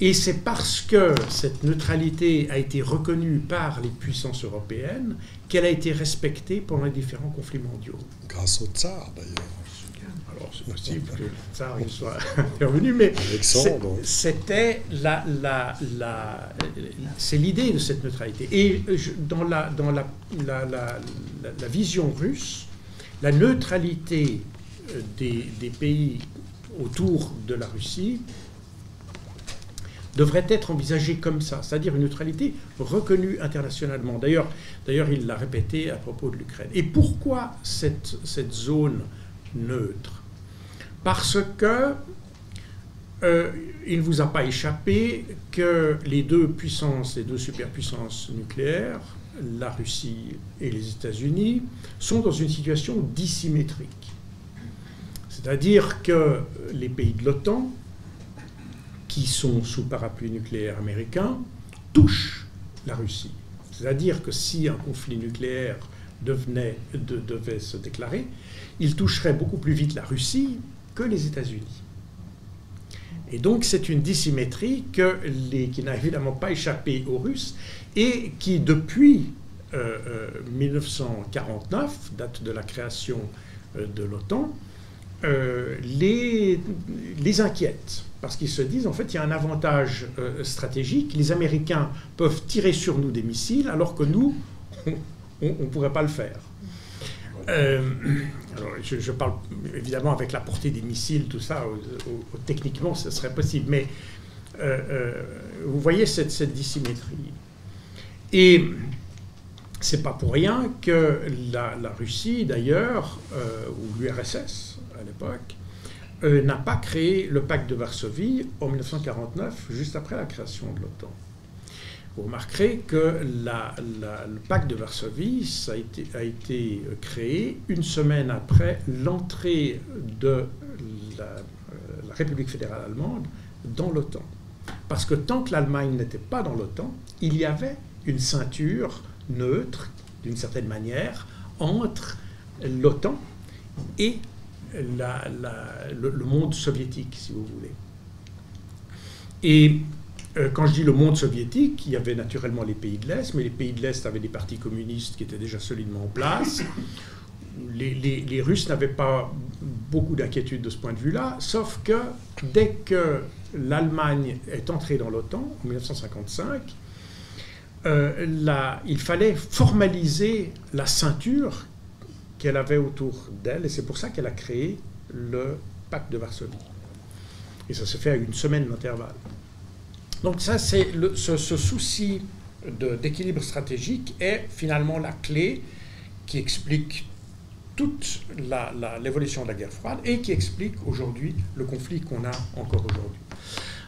Et c'est parce que cette neutralité a été reconnue par les puissances européennes qu'elle a été respectée pendant les différents conflits mondiaux. Grâce au tsar d'ailleurs c'est possible que ça soit intervenu, mais c'était la, la, la c'est l'idée de cette neutralité. Et dans, la, dans la, la, la, vision russe, la neutralité euh, des, des, pays autour de la Russie devrait être envisagée comme ça, c'est-à-dire une neutralité reconnue internationalement. D'ailleurs, il l'a répété à propos de l'Ukraine. Et pourquoi cette, cette zone neutre? Parce que euh, il ne vous a pas échappé que les deux puissances, les deux superpuissances nucléaires, la Russie et les États-Unis, sont dans une situation dissymétrique. C'est-à-dire que les pays de l'OTAN, qui sont sous parapluie nucléaire américain, touchent la Russie. C'est-à-dire que si un conflit nucléaire devait se déclarer, il toucherait beaucoup plus vite la Russie que les États-Unis. Et donc c'est une dissymétrie qui n'a évidemment pas échappé aux Russes et qui depuis 1949, euh, euh, date de la création euh, de l'OTAN, les, les inquiète. Parce qu'ils se disent, en fait, il y a un avantage stratégique. Les Américains peuvent tirer sur nous des missiles alors que nous, on ne pourrait pas le faire. Euh, je, parle évidemment avec la portée des missiles, tout ça, techniquement, ce serait possible. Mais euh, euh, vous voyez cette, cette dissymétrie. Et c'est pas pour rien que la, Russie, d'ailleurs, ou l'URSS l'époque, n'a pas créé le pacte de Varsovie en 1949, juste après la création de l'OTAN. Vous remarquerez que le pacte de Varsovie a, été, été, créé une semaine après l'entrée de la, la, République fédérale allemande dans l'OTAN. Parce que tant que l'Allemagne n'était pas dans l'OTAN, il y avait une ceinture neutre, d'une certaine manière, entre l'OTAN et le, monde soviétique, si vous voulez. Et euh, quand je dis le monde soviétique, il y avait naturellement les pays de l'Est, mais les pays de l'Est avaient des partis communistes qui étaient déjà solidement en place. Les, Russes n'avaient pas beaucoup d'inquiétude de ce point de vue-là, sauf que dès que l'Allemagne est entrée dans l'OTAN, en 1955, euh, il fallait formaliser la ceinture qu'elle avait autour d'elle, et c'est pour ça qu'elle a créé le pacte de Varsovie. Et ça se fait à une semaine d'intervalle. Donc ça, c'est ce, souci d'équilibre stratégique est finalement la clé qui explique toute l'évolution de la guerre froide et qui explique aujourd'hui le conflit qu'on a encore aujourd'hui.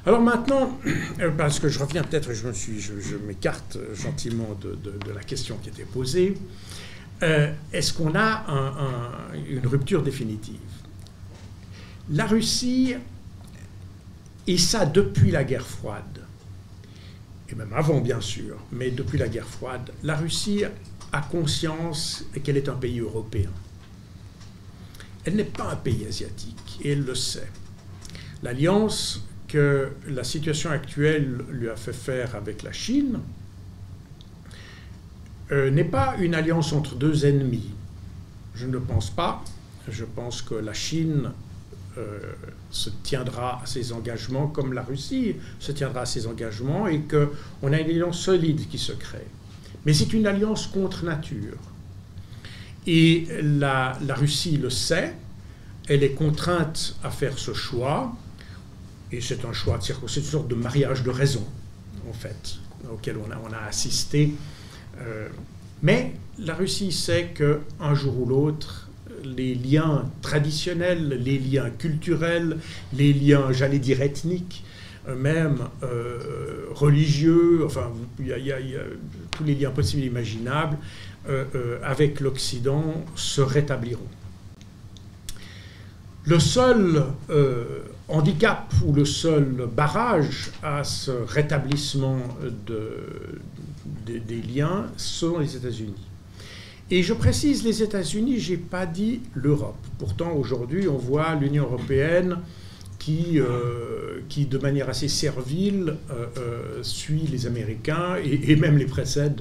Alors maintenant, parce que je reviens peut-être, je, je, m'écarte gentiment de, la question qui était posée, euh, est-ce qu'on a une rupture définitive? La Russie, et ça depuis la guerre froide, et même avant bien sûr, mais depuis la guerre froide, la Russie a conscience qu'elle est un pays européen. Elle n'est pas un pays asiatique, et elle le sait. L'alliance que la situation actuelle lui a fait faire avec la Chine euh, n'est pas une alliance entre deux ennemis. Je ne le pense pas. Je pense que la Chine euh, se tiendra à ses engagements comme la Russie se tiendra à ses engagements et qu'on a une alliance solide qui se crée. Mais c'est une alliance contre nature. Et la, Russie le sait, elle est contrainte à faire ce choix, et c'est un choix, c'est une sorte de mariage de raison, en fait, auquel on a, on a assisté. Euh, mais la Russie sait qu'un jour ou l'autre, les liens traditionnels, les liens culturels, les liens, j'allais dire, ethniques, même euh, religieux, enfin, il y, a tous les liens possibles et imaginables euh, avec l'Occident se rétabliront. Le seul handicap ou le seul barrage à ce rétablissement des liens sont les États-Unis. Et je précise les États-Unis, je n'ai pas dit l'Europe. Pourtant, aujourd'hui, on voit l'Union européenne qui, euh, qui, de manière assez servile, euh, euh, suit les Américains et, même les précède,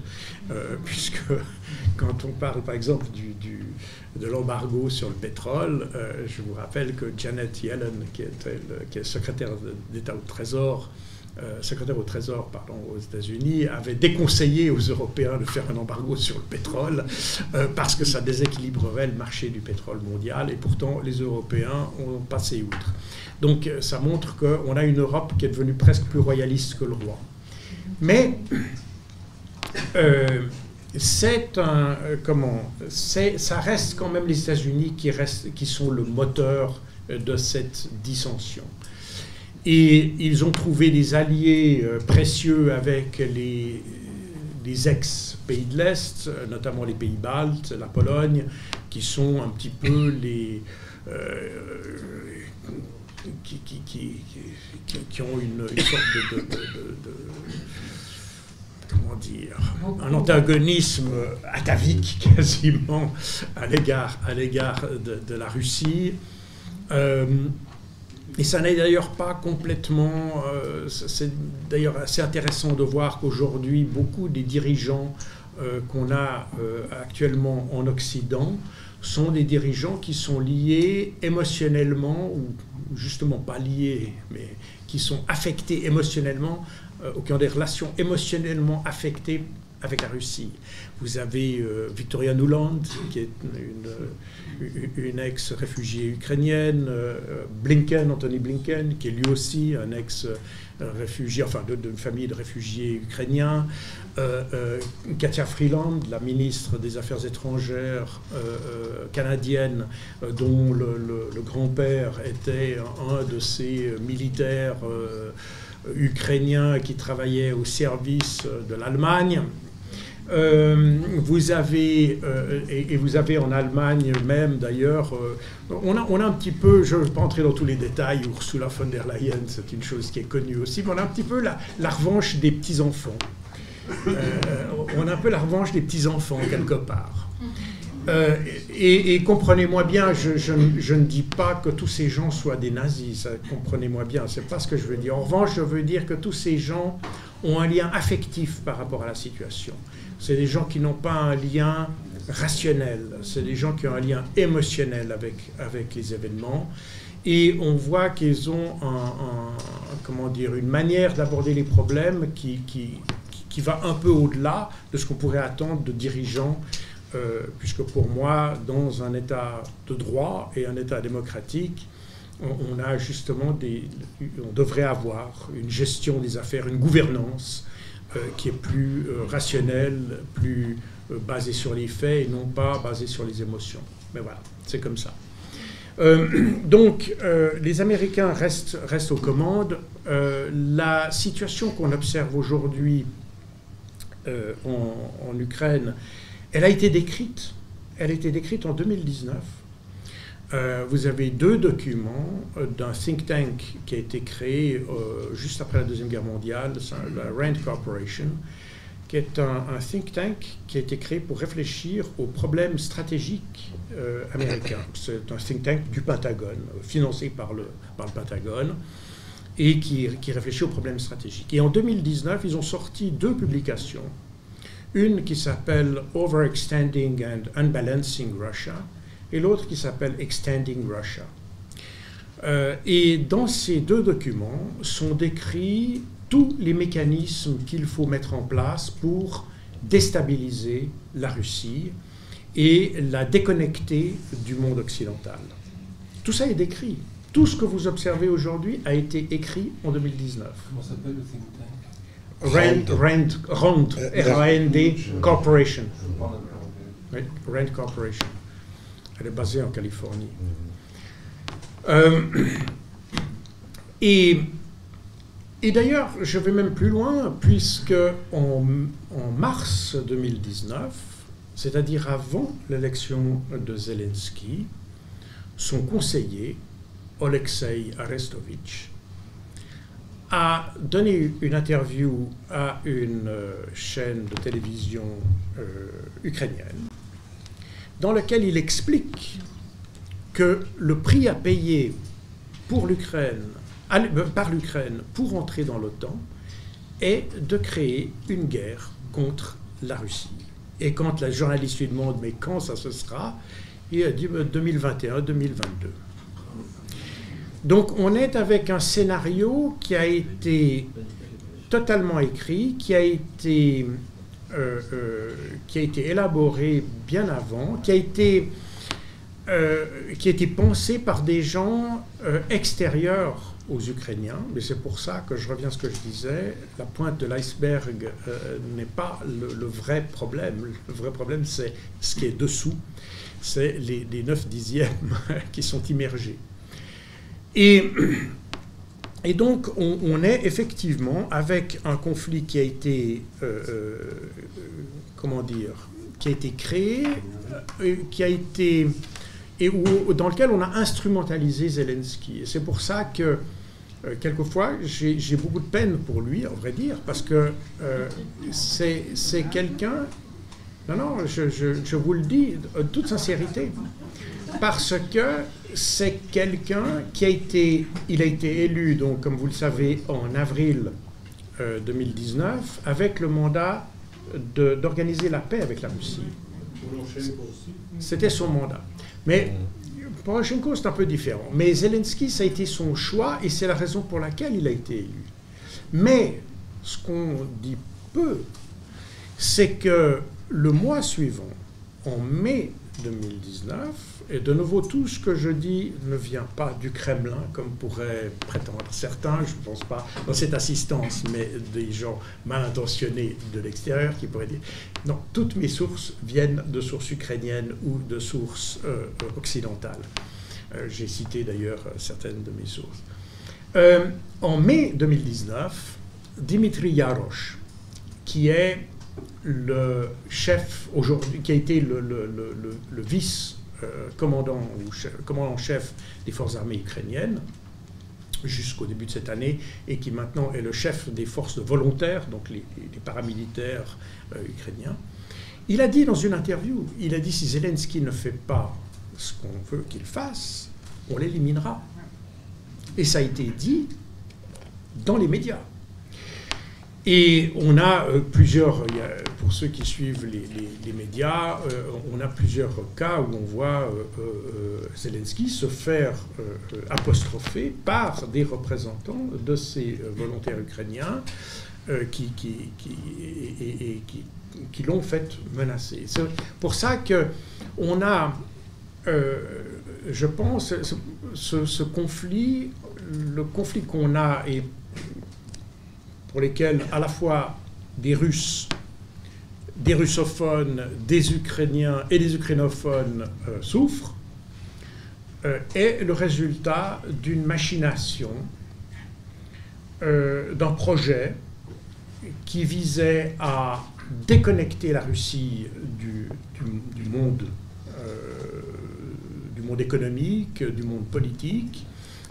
puisque quand on parle, par exemple, du, de l'embargo sur le pétrole, je vous rappelle que Janet Yellen, qui, qui est secrétaire d'État au Trésor, euh, secrétaire au Trésor pardon, aux États-Unis, avait déconseillé aux Européens de faire un embargo sur le pétrole euh, parce que ça déséquilibrerait le marché du pétrole mondial et pourtant les Européens ont passé outre. Donc euh, ça montre qu'on a une Europe qui est devenue presque plus royaliste que le roi. Mais c'est un comment ça reste quand même les États-Unis qui, qui sont le moteur de cette dissension. Et ils ont trouvé des alliés euh, précieux avec les, ex-pays de l'Est, notamment les pays baltes, la Pologne, qui sont un petit peu les... Euh, qui, qui, ont une, sorte de, comment dire, un antagonisme atavique quasiment à l'égard, l'égard de, la Russie. Euh, et ça n'est d'ailleurs pas complètement... Euh, c'est d'ailleurs assez intéressant de voir qu'aujourd'hui, beaucoup des dirigeants euh, qu'on a euh, actuellement en Occident sont des dirigeants qui sont liés émotionnellement, ou justement pas liés, mais qui sont affectés émotionnellement, ou qui ont des relations émotionnellement affectées avec la Russie. Vous avez Victoria Nuland, qui est une une ex-réfugiée ukrainienne, euh, Blinken, Anthony Blinken, qui est lui aussi un ex-réfugié, enfin d'une famille de réfugiés ukrainiens, euh, euh, Katia Freeland, la ministre des Affaires étrangères canadienne, dont le, grand-père était un de ces militaires ukrainiens qui travaillait au service de l'Allemagne. Euh, vous avez, euh, et, vous avez en Allemagne même d'ailleurs, euh, on, a, un petit peu, je ne vais pas entrer dans tous les détails, Ursula von der Leyen, c'est une chose qui est connue aussi, mais on a un petit peu la, revanche des petits-enfants. on a un peu la revanche des petits-enfants quelque part. et, comprenez-moi bien, je, je, je, ne dis pas que tous ces gens soient des nazis, comprenez-moi bien, c'est pas ce que je veux dire. En revanche, je veux dire que tous ces gens ont un lien affectif par rapport à la situation. C'est des gens qui n'ont pas un lien rationnel, c'est des gens qui ont un lien émotionnel avec, avec les événements. Et on voit qu'ils ont comment dire, une manière d'aborder les problèmes qui, qui, qui, va un peu au-delà de ce qu'on pourrait attendre de dirigeants, euh, puisque pour moi, dans un État de droit et un État démocratique, on, a justement des, on devrait avoir une gestion des affaires, une gouvernance qui est plus rationnel, plus basé sur les faits et non pas basé sur les émotions. Mais voilà, c'est comme ça. donc, les Américains restent, restent aux commandes. la situation qu'on observe aujourd'hui en, en, Ukraine, elle a été décrite. Elle a été décrite en 2019 euh, vous avez deux documents euh, d'un think tank qui a été créé euh, juste après la Deuxième Guerre mondiale, la Rand Corporation, qui est un, think tank qui a été créé pour réfléchir aux problèmes stratégiques américains. C'est un think tank du Pentagone, financé par le, par le Pentagone, et qui, qui réfléchit aux problèmes stratégiques. Et en 2019, ils ont sorti deux publications. Une qui s'appelle Overextending and Unbalancing Russia, et l'autre qui s'appelle Extending Russia. Euh, et dans ces deux documents sont décrits tous les mécanismes qu'il faut mettre en place pour déstabiliser la Russie et la déconnecter du monde occidental. Tout ça est décrit. Tout ce que vous observez aujourd'hui a été écrit en 2019. Comment s'appelle le think tank? Rand, Rand, R-A-N-D Corporation. Rand Corporation. Elle est basée en Californie. Euh, et, d'ailleurs, je vais même plus loin, puisque en, en mars 2019, c'est-à-dire avant l'élection de Zelensky, son conseiller, Oleksiy Arestovitch, a donné une interview à une euh, chaîne de télévision euh, ukrainienne dans lequel il explique que le prix à payer euh, par l'Ukraine pour entrer dans l'OTAN est de créer une guerre contre la Russie. Et quand la journaliste lui demande mais quand ça se sera, il a dit 2021-2022. Bah, Donc on est avec un scénario qui a été totalement écrit, qui a été euh, euh, qui a été élaboré bien avant, qui a été, euh, qui a été pensé par des gens extérieurs aux Ukrainiens. Mais c'est pour ça que je reviens à ce que je disais, la pointe de l'iceberg n'est pas le, vrai problème. Le vrai problème, c'est ce qui est dessous, c'est les, les 9 dixièmes qui sont immergés. Et et donc, on, est effectivement avec un conflit qui a été, euh, euh, comment dire, qui a été créé, euh, qui a été, et où, dans lequel on a instrumentalisé Zelensky. Et c'est pour ça que, quelquefois, j'ai beaucoup de peine pour lui, à vrai dire, parce que c'est quelqu'un, non, non, je, je, vous le dis, de toute sincérité, parce que c'est quelqu'un qui a été, il a été élu, donc comme vous le savez, en avril 2019, euh, avec le mandat d'organiser la paix avec la Russie. C'était son mandat. Mais Poroshenko, c'est un peu différent. Mais Zelensky, ça a été son choix et c'est la raison pour laquelle il a été élu. Mais ce qu'on dit peu, c'est que le mois suivant, en mai 2019, et de nouveau, tout ce que je dis ne vient pas du Kremlin, comme pourraient prétendre certains, je ne pense pas dans cette assistance, mais des gens mal intentionnés de l'extérieur qui pourraient dire non, toutes mes sources viennent de sources ukrainiennes ou de sources euh, occidentales. Euh, j'ai cité d'ailleurs certaines de mes sources. Euh, en mai 2019, Dimitri Yarosh, qui est le chef aujourd'hui, qui a été le, le, le, le vice euh, commandant, ou chef, commandant chef des forces armées ukrainiennes jusqu'au début de cette année et qui maintenant est le chef des forces volontaires, donc les, paramilitaires euh, ukrainiens. Il a dit dans une interview, il a dit si Zelensky ne fait pas ce qu'on veut qu'il fasse, on l'éliminera. Et ça a été dit dans les médias. Et on a euh, plusieurs, pour ceux qui suivent les, médias, euh, on a plusieurs cas où on voit euh, Zelensky se faire apostropher par des représentants de ces volontaires ukrainiens qui, qui, qui, qui, l'ont fait menacer. C'est pour ça que on a, je pense, ce, ce conflit, le conflit qu'on a est pour lesquels à la fois des Russes, des russophones, des Ukrainiens et des ukrainophones euh, souffrent, euh, est le résultat d'une machination, euh, d'un projet qui visait à déconnecter la Russie du, monde, du monde économique, du monde politique,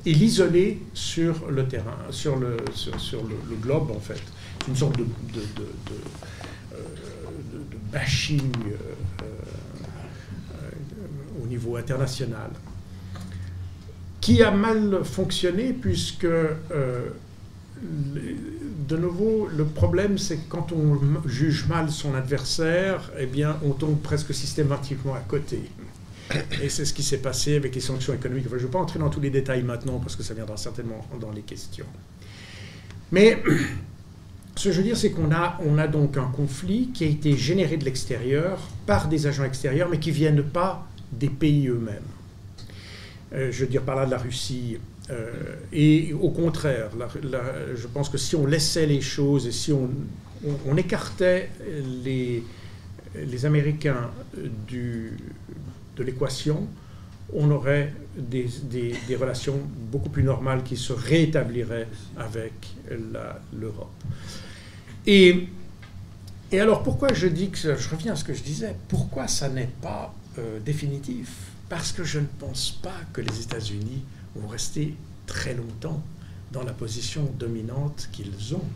et l'isoler sur le terrain, sur le, globe en fait. Une sorte de, de, de, euh, bashing euh, euh, au niveau international, qui a mal fonctionné puisque, de nouveau, le problème c'est que quand on juge mal son adversaire, eh bien, on tombe presque systématiquement à côté. Et c'est ce qui s'est passé avec les sanctions économiques. je ne vais pas entrer dans tous les détails maintenant parce que ça viendra certainement dans les questions. Mais ce que je veux dire, c'est qu'on a, on a donc un conflit qui a été généré de l'extérieur par des agents extérieurs, mais qui ne viennent pas des pays eux-mêmes. Euh, je veux dire par là de la Russie. Euh, et au contraire, je pense que si on laissait les choses et si on, on écartait les, les Américains du, de l'équation, on aurait des, relations beaucoup plus normales qui se rétabliraient avec l'Europe. Et, alors pourquoi je dis que, je reviens à ce que je disais, pourquoi ça n'est pas euh, définitif? Parce que je ne pense pas que les États-Unis vont rester très longtemps dans la position dominante qu'ils ont.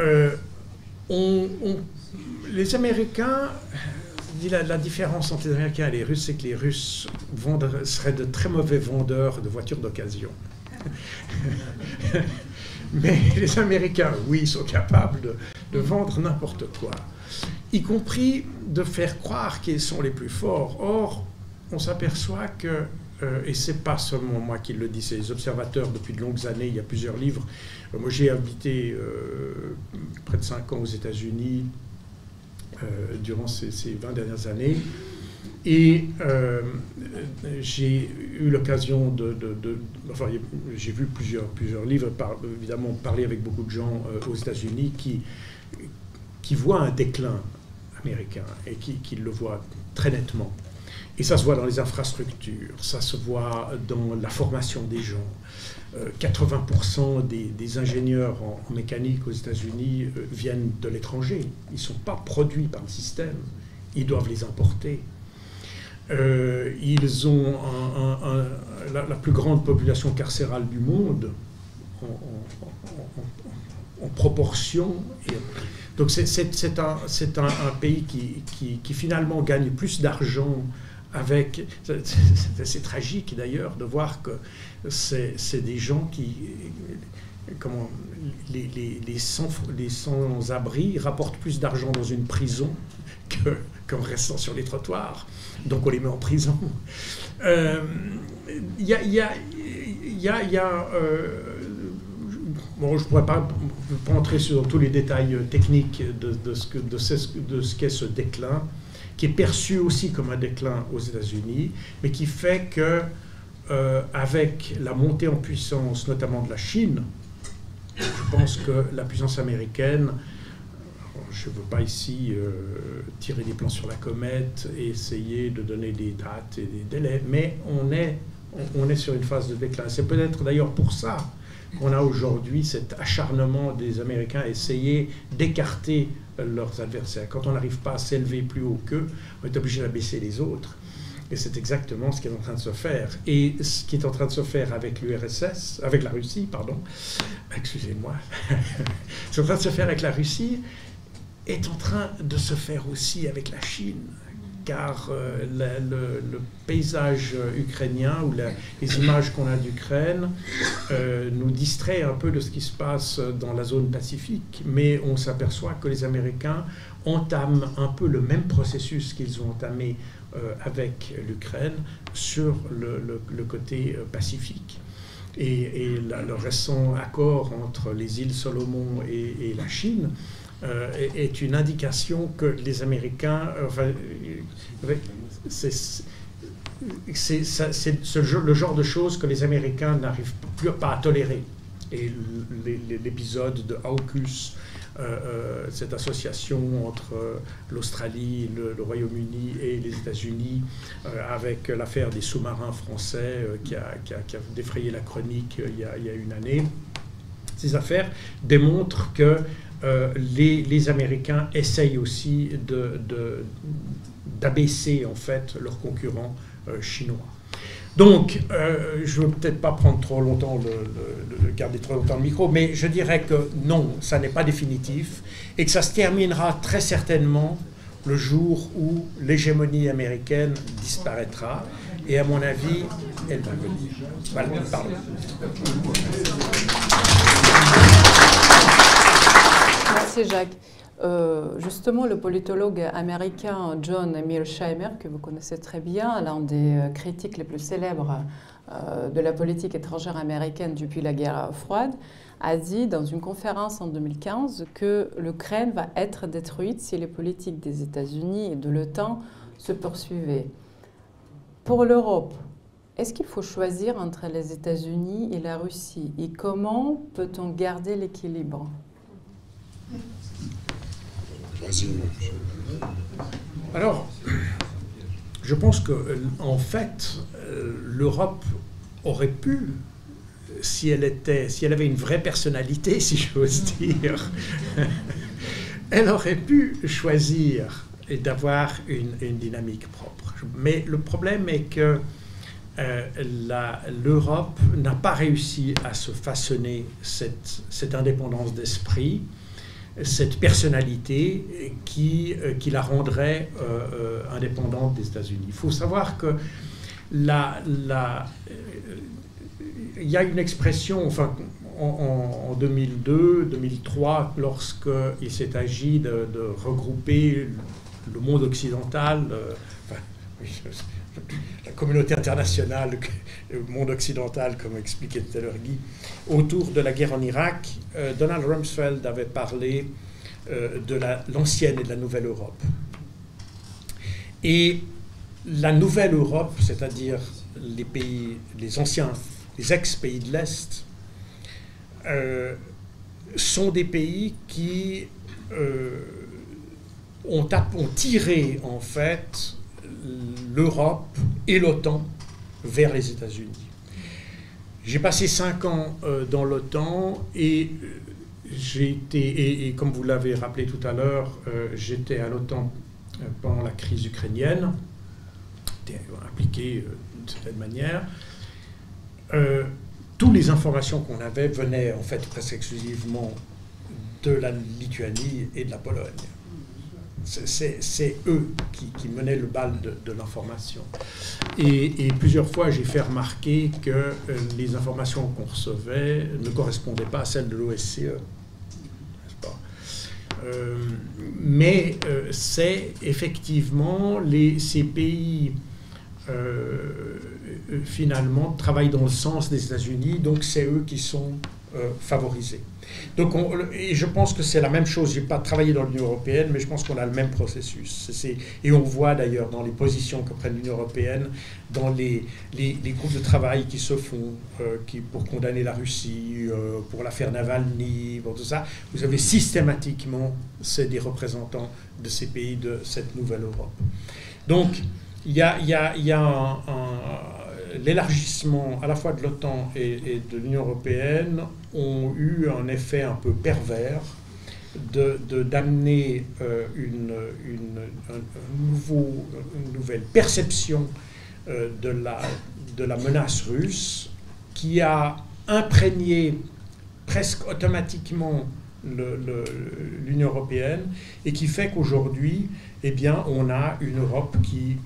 Euh, les Américains la, différence entre les Américains et les Russes, c'est que les Russes seraient de très mauvais vendeurs de voitures d'occasion. Mais les Américains, oui, sont capables de, vendre n'importe quoi, y compris de faire croire qu'ils sont les plus forts. Or, on s'aperçoit que, euh, et c'est pas seulement moi qui le dis, c'est les observateurs depuis de longues années, il y a plusieurs livres. Euh, moi, j'ai habité euh, près de cinq ans aux États-Unis, durant ces, 20 dernières années. Et euh, j'ai eu l'occasion de, enfin, j'ai vu plusieurs, plusieurs livres, évidemment parler avec beaucoup de gens euh, aux États-Unis qui, qui voient un déclin américain et qui, qui, le voient très nettement. Et ça se voit dans les infrastructures, ça se voit dans la formation des gens, 80% euh, des, ingénieurs en, mécanique aux États-Unis euh, viennent de l'étranger. Ils ne sont pas produits par le système. Ils doivent les importer. Euh, ils ont la, plus grande population carcérale du monde en, proportion. donc c'est un, pays qui, qui, finalement gagne plus d'argent avec... C'est tragique d'ailleurs de voir que c'est des gens qui... Comment, les, les, les, sans, les sans-abri rapportent plus d'argent dans une prison qu'en restant sur les trottoirs. Donc on les met en prison. Il euh, y a... Y a, euh, bon, je ne pourrais pas, entrer sur tous les détails techniques de, de ce qu'est de ce, ce déclin qui est perçu aussi comme un déclin aux États-Unis, mais qui fait que euh, avec la montée en puissance, notamment de la Chine, je pense que la puissance américaine, je ne veux pas ici euh, tirer des plans sur la comète et essayer de donner des dates et des délais, mais on est, on est sur une phase de déclin. C'est peut-être d'ailleurs pour ça qu'on a aujourd'hui cet acharnement des Américains à essayer d'écarter leurs adversaires. Quand on n'arrive pas à s'élever plus haut qu'eux, on est obligé d'abaisser les autres. Et c'est exactement ce qui est en train de se faire. Et ce qui est en train de se faire avec l'URSS, avec la Russie, pardon, excusez-moi, ce est en train de se faire avec la Russie est en train de se faire aussi avec la Chine car euh, le, paysage ukrainien ou les images qu'on a d'Ukraine euh, nous distrait un peu de ce qui se passe dans la zone pacifique, mais on s'aperçoit que les Américains entament un peu le même processus qu'ils ont entamé euh, avec l'Ukraine sur le, côté pacifique. Et, le récent accord entre les îles Solomon et la Chine euh, est une indication que les Américains, euh, euh, c'est le genre de choses que les Américains n'arrivent plus à tolérer. et l'épisode de AUKUS, cette association entre l'Australie, le, Royaume-Uni et les États-Unis, avec l'affaire des sous-marins français qui a, défrayé la chronique il y a, une année. Ces affaires démontrent que les, Américains essayent aussi d'abaisser en fait leurs concurrents chinois. Donc, euh, je ne veux peut-être pas prendre trop longtemps, le, garder trop longtemps le micro, mais je dirais que non, ça n'est pas définitif et que ça se terminera très certainement le jour où l'hégémonie américaine disparaîtra. Et à mon avis, elle va venir. Merci Jacques. Euh, justement, le politologue américain John Mearsheimer, que vous connaissez très bien, l'un des euh, critiques les plus célèbres euh, de la politique étrangère américaine depuis la guerre froide, a dit dans une conférence en 2015 que l'Ukraine va être détruite si les politiques des États-Unis et de l'OTAN se poursuivaient. Pour l'Europe, est-ce qu'il faut choisir entre les États-Unis et la Russie? Et comment peut-on garder l'équilibre? Alors, je pense que en fait, euh, l'Europe aurait pu, si elle était, si elle avait une vraie personnalité, si j'ose dire, elle aurait pu choisir d'avoir une, dynamique propre. Mais le problème est que euh, l'Europe n'a pas réussi à se façonner cette indépendance d'esprit cette personnalité qui, euh, qui la rendrait euh, euh, indépendante des États-Unis. Il faut savoir que il y a une expression, en, 2002, 2003, lorsqu'il s'est agi de, regrouper le monde occidental, la communauté internationale, le monde occidental, comme expliquait tout à l'heure Guy, autour de la guerre en Irak, euh, Donald Rumsfeld avait parlé euh, de l'ancienne et de la nouvelle Europe. Et la nouvelle Europe, c'est-à-dire les pays, les anciens, les ex-pays de l'Est, euh, sont des pays qui ont, ont, tiré en fait l'Europe et l'OTAN vers les États-Unis. J'ai passé cinq ans euh, dans l'OTAN et euh, j'ai été, et, comme vous l'avez rappelé tout à l'heure, euh, j'étais à l'OTAN pendant la crise ukrainienne, j'étais impliqué d'une certaine manière. toutes les informations qu'on avait venaient en fait presque exclusivement de la Lituanie et de la Pologne c'est eux qui, menaient le bal de, l'information. Et, plusieurs fois, j'ai fait remarquer que euh, les informations qu'on recevait ne correspondaient pas à celles de l'OSCE. Euh, mais euh, c'est effectivement les, ces pays finalement travaillent dans le sens des États-Unis, donc c'est eux qui sont favorisés. Donc, et je pense que c'est la même chose. Je n'ai pas travaillé dans l'Union européenne, mais je pense qu'on a le même processus. Et on voit d'ailleurs dans les positions que prenne l'Union européenne, dans les, groupes de travail qui se font euh, pour condamner la Russie, euh, pour l'affaire Navalny, pour tout ça, vous avez systématiquement c'est des représentants de ces pays de cette nouvelle Europe. Donc, il y a, l'élargissement à la fois de l'OTAN et, de l'Union européenne ont eu un effet un peu pervers d'amener de, euh, une, nouveau, nouvelle perception euh, de, la, de la menace russe qui a imprégné presque automatiquement l'Union européenne et qui fait qu'aujourd'hui, eh bien, on a une Europe qui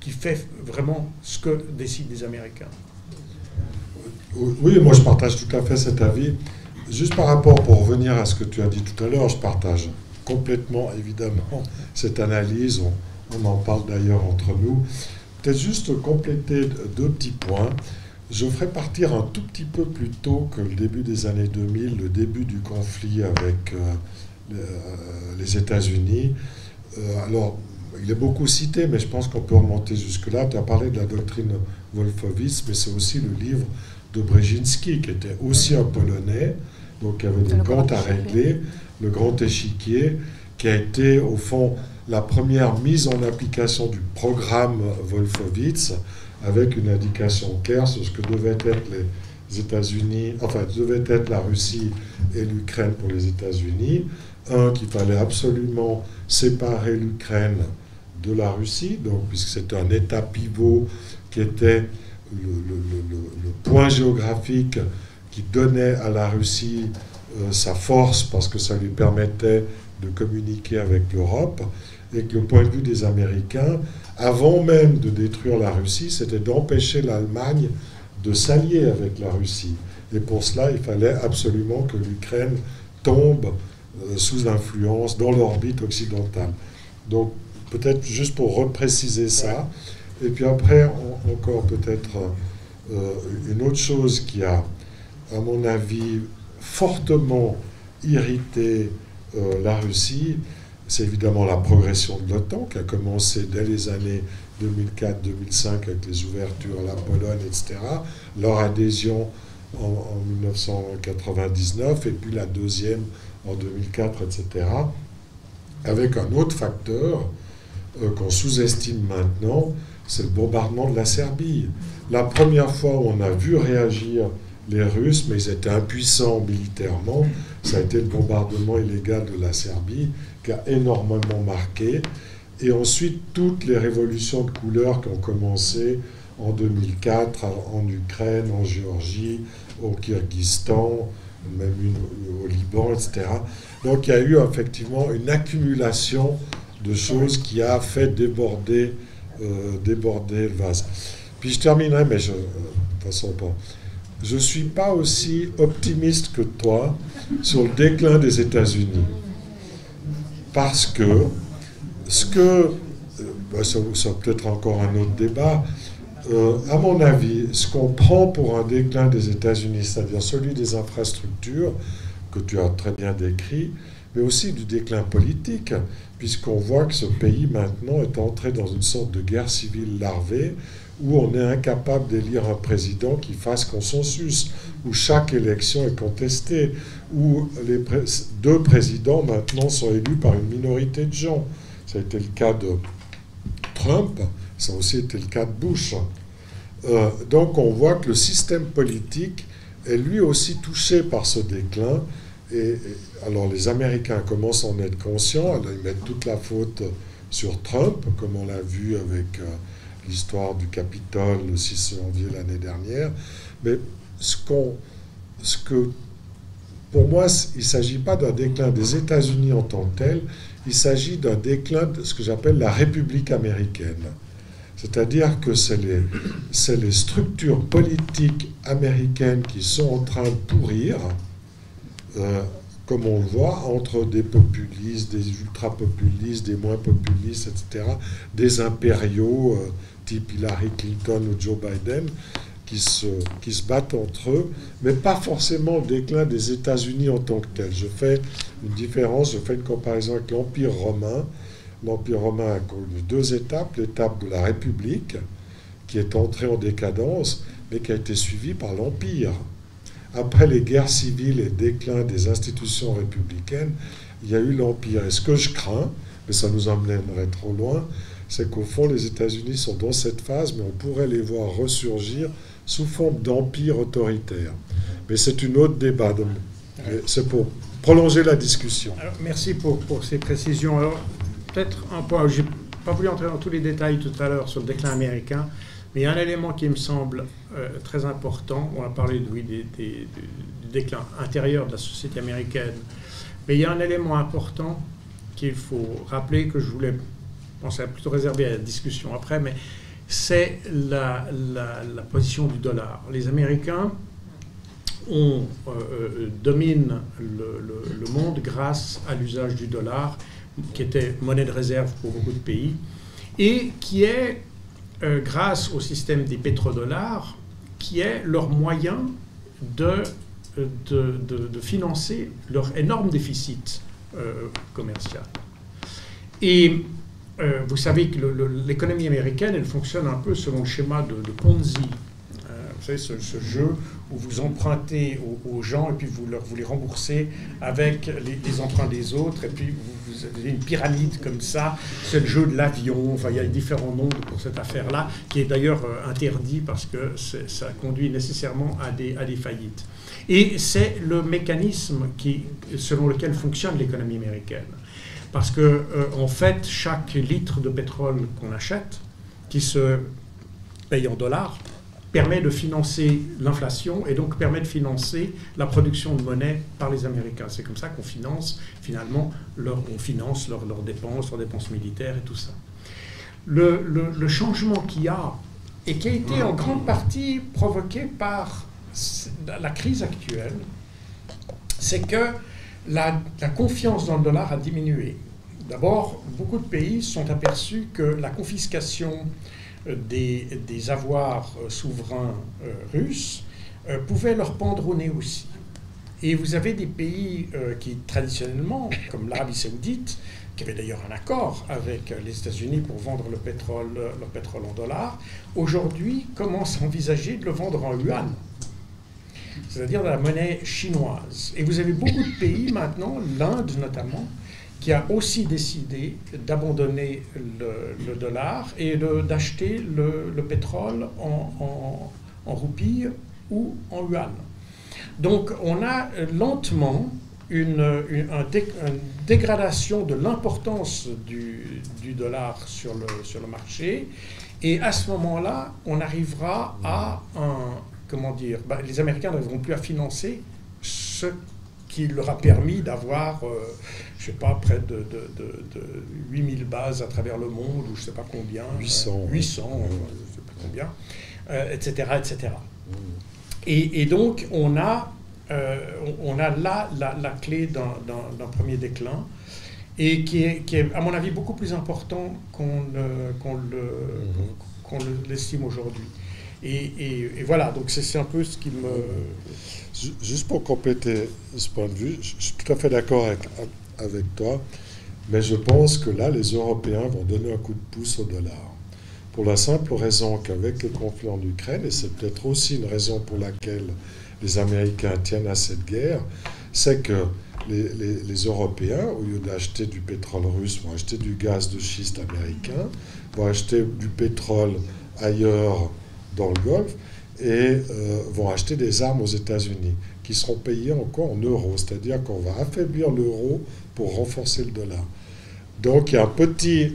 qui fait vraiment ce que décident les Américains. Oui, moi je partage tout à fait cet avis. Juste par rapport, pour revenir à ce que tu as dit tout à l'heure, je partage complètement, évidemment, cette analyse. On, en parle d'ailleurs entre nous. Peut-être juste compléter deux petits points. Je ferai partir un tout petit peu plus tôt que le début des années 2000, le début du conflit avec euh, les États-Unis. Euh, alors, il est beaucoup cité, mais je pense qu'on peut remonter jusque-là. Tu as parlé de la doctrine Wolfowitz, mais c'est aussi le livre de Brzezinski, qui était aussi un Polonais, donc qui avait des comptes à régler, le grand échiquier, qui a été au fond la première mise en application du programme Wolfowitz avec une indication claire sur ce que devaient être les États-Unis, enfin, devait être la Russie et l'Ukraine pour les États-Unis. Un, qu'il fallait absolument séparer l'Ukraine de la Russie, donc, puisque c'était un État pivot qui était le, point géographique qui donnait à la Russie euh, sa force parce que ça lui permettait de communiquer avec l'Europe, et que le point de vue des Américains, avant même de détruire la Russie, c'était d'empêcher l'Allemagne de s'allier avec la Russie. Et pour cela, il fallait absolument que l'Ukraine tombe euh, sous l'influence dans l'orbite occidentale. Donc, peut-être juste pour repréciser ça. Et puis après, encore peut-être euh, une autre chose qui a, à mon avis, fortement irrité euh, la Russie, c'est évidemment la progression de l'OTAN qui a commencé dès les années 2004-2005 avec les ouvertures à la Pologne, etc. Leur adhésion en, 1999 et puis la deuxième en 2004, etc. Avec un autre facteur euh, qu'on sous-estime maintenant, c'est le bombardement de la Serbie. La première fois où on a vu réagir les Russes, mais ils étaient impuissants militairement, ça a été le bombardement illégal de la Serbie, qui a énormément marqué. Et ensuite, toutes les révolutions de couleur qui ont commencé en 2004 en Ukraine, en Géorgie, au Kyrgyzstan, même au Liban, etc. Donc il y a eu effectivement une accumulation de choses qui a fait déborder, déborder le vase. Puis je terminerai, mais je, euh, de façon pas. Je ne suis pas aussi optimiste que toi sur le déclin des États-Unis. Parce que ce que, euh, bah, ça, peut-être encore un autre débat, à mon avis, ce qu'on prend pour un déclin des États-Unis, c'est-à-dire celui des infrastructures, que tu as très bien décrit, mais aussi du déclin politique, puisqu'on voit que ce pays maintenant est entré dans une sorte de guerre civile larvée, où on est incapable d'élire un président qui fasse consensus, où chaque élection est contestée, où les deux présidents maintenant sont élus par une minorité de gens. Ça a été le cas de Trump, ça a aussi été le cas de Bush. Euh, donc on voit que le système politique est lui aussi touché par ce déclin et, alors les Américains commencent à en être conscients, ils mettent toute la faute sur Trump, comme on l'a vu avec euh, l'histoire du Capitole le 6 janvier l'année dernière. Mais ce, qu'on, ce que, pour moi, il ne s'agit pas d'un déclin des États-Unis en tant que tel, il s'agit d'un déclin de ce que j'appelle la République américaine. C'est-à-dire que c'est les, c'est les structures politiques américaines qui sont en train de pourrir euh, comme on le voit, entre des populistes, des ultra-populistes, des moins populistes, etc., des impériaux euh, type Hillary Clinton ou Joe Biden, qui se, qui se battent entre eux, mais pas forcément le déclin des États-Unis en tant que tel. Je fais une différence, je fais une comparaison avec l'Empire romain. L'Empire romain a connu deux étapes. L'étape de la République, qui est entrée en décadence, mais qui a été suivie par l'Empire après les guerres civiles et le déclin des institutions républicaines, il y a eu l'Empire. Et ce que je crains, mais ça nous emmènerait trop loin, c'est qu'au fond, les États-Unis sont dans cette phase, mais on pourrait les voir ressurgir sous forme d'empire autoritaire. Mais c'est une autre débat. C'est pour prolonger la discussion. merci pour, pour, ces précisions. Alors, peut-être un point, je n'ai pas voulu entrer dans tous les détails tout à l'heure sur le déclin américain, a un élément qui me semble euh, très important. On a parlé oui, du déclin intérieur de la société américaine. Mais il y a un élément important qu'il faut rappeler, que je voulais penser à plutôt réserver à la discussion après, mais c'est la, position du dollar. Les Américains euh, euh, dominent le, le, monde grâce à l'usage du dollar, qui était monnaie de réserve pour beaucoup de pays, et qui est euh, grâce au système des pétrodollars, qui est leur moyen de, de, de, financer leur énorme déficit euh, commercial. Et euh, vous savez que l'économie américaine, elle fonctionne un peu selon le schéma de, Ponzi. Ce, jeu où vous empruntez aux, gens et puis vous, leur, les remboursez avec les, emprunts des autres, et puis vous, avez une pyramide comme ça. C'est le jeu de l'avion, enfin, il y a différents noms pour cette affaire-là, qui est d'ailleurs euh, interdit parce que ça conduit nécessairement à des, à des faillites. Et c'est le mécanisme qui, selon lequel fonctionne l'économie américaine. Parce que, euh, en fait, chaque litre de pétrole qu'on achète, qui se paye en dollars, permet de financer l'inflation et donc permet de financer la production de monnaie par les Américains. C'est comme ça qu'on finance finalement leur, finance leurs dépenses, leurs dépenses militaires et tout ça. Le, changement qu'il y a et qui a été en grande partie provoqué par la crise actuelle, c'est que la, confiance dans le dollar a diminué. D'abord, beaucoup de pays sont aperçus que la confiscation euh, des, avoirs euh, souverains euh, russes pouvait leur pendre au nez aussi. Et vous avez des pays qui, traditionnellement, comme l'Arabie saoudite, qui avait d'ailleurs un accord avec les États-Unis pour vendre le pétrole, leur pétrole en dollars, aujourd'hui commencent à envisager de le vendre en yuan c'est-à-dire de la monnaie chinoise. Et vous avez beaucoup de pays maintenant, l'Inde notamment, qui a aussi décidé d'abandonner le, dollar et d'acheter le, pétrole en, en, ou en yuan. Donc on a lentement une, dégradation de l'importance du, dollar sur le, sur le marché. Et à ce moment-là, on arrivera à un, comment dire, bah, les Américains n'arriveront plus à financer ce qui leur a permis d'avoir, euh, je sais pas, près de, de, 8000 bases à travers le monde, ou je ne sais pas combien. 800. 800, je ne sais pas combien, etc. Euh, etc. Et, et, donc, on a, euh, on a là la, la clé d'un premier déclin et qui est, qui est, à mon avis, beaucoup plus important qu'on qu mhm. l'estime aujourd'hui. Et, voilà, donc c'est un peu ce qui me... Juste pour compléter ce point de vue, je suis tout à fait d'accord avec, toi, mais je pense que là, les Européens vont donner un coup de pouce au dollar. Pour la simple raison qu'avec le conflit en Ukraine, et c'est peut-être aussi une raison pour laquelle les Américains tiennent à cette guerre, c'est que les, les, Européens, au lieu d'acheter du pétrole russe, vont acheter du gaz de schiste américain, vont acheter du pétrole ailleurs dans le Golfe et euh, vont acheter des armes aux États-Unis qui seront payées encore en euros, c'est-à-dire qu'on va affaiblir l'euro pour renforcer le dollar. Donc il y a un petit,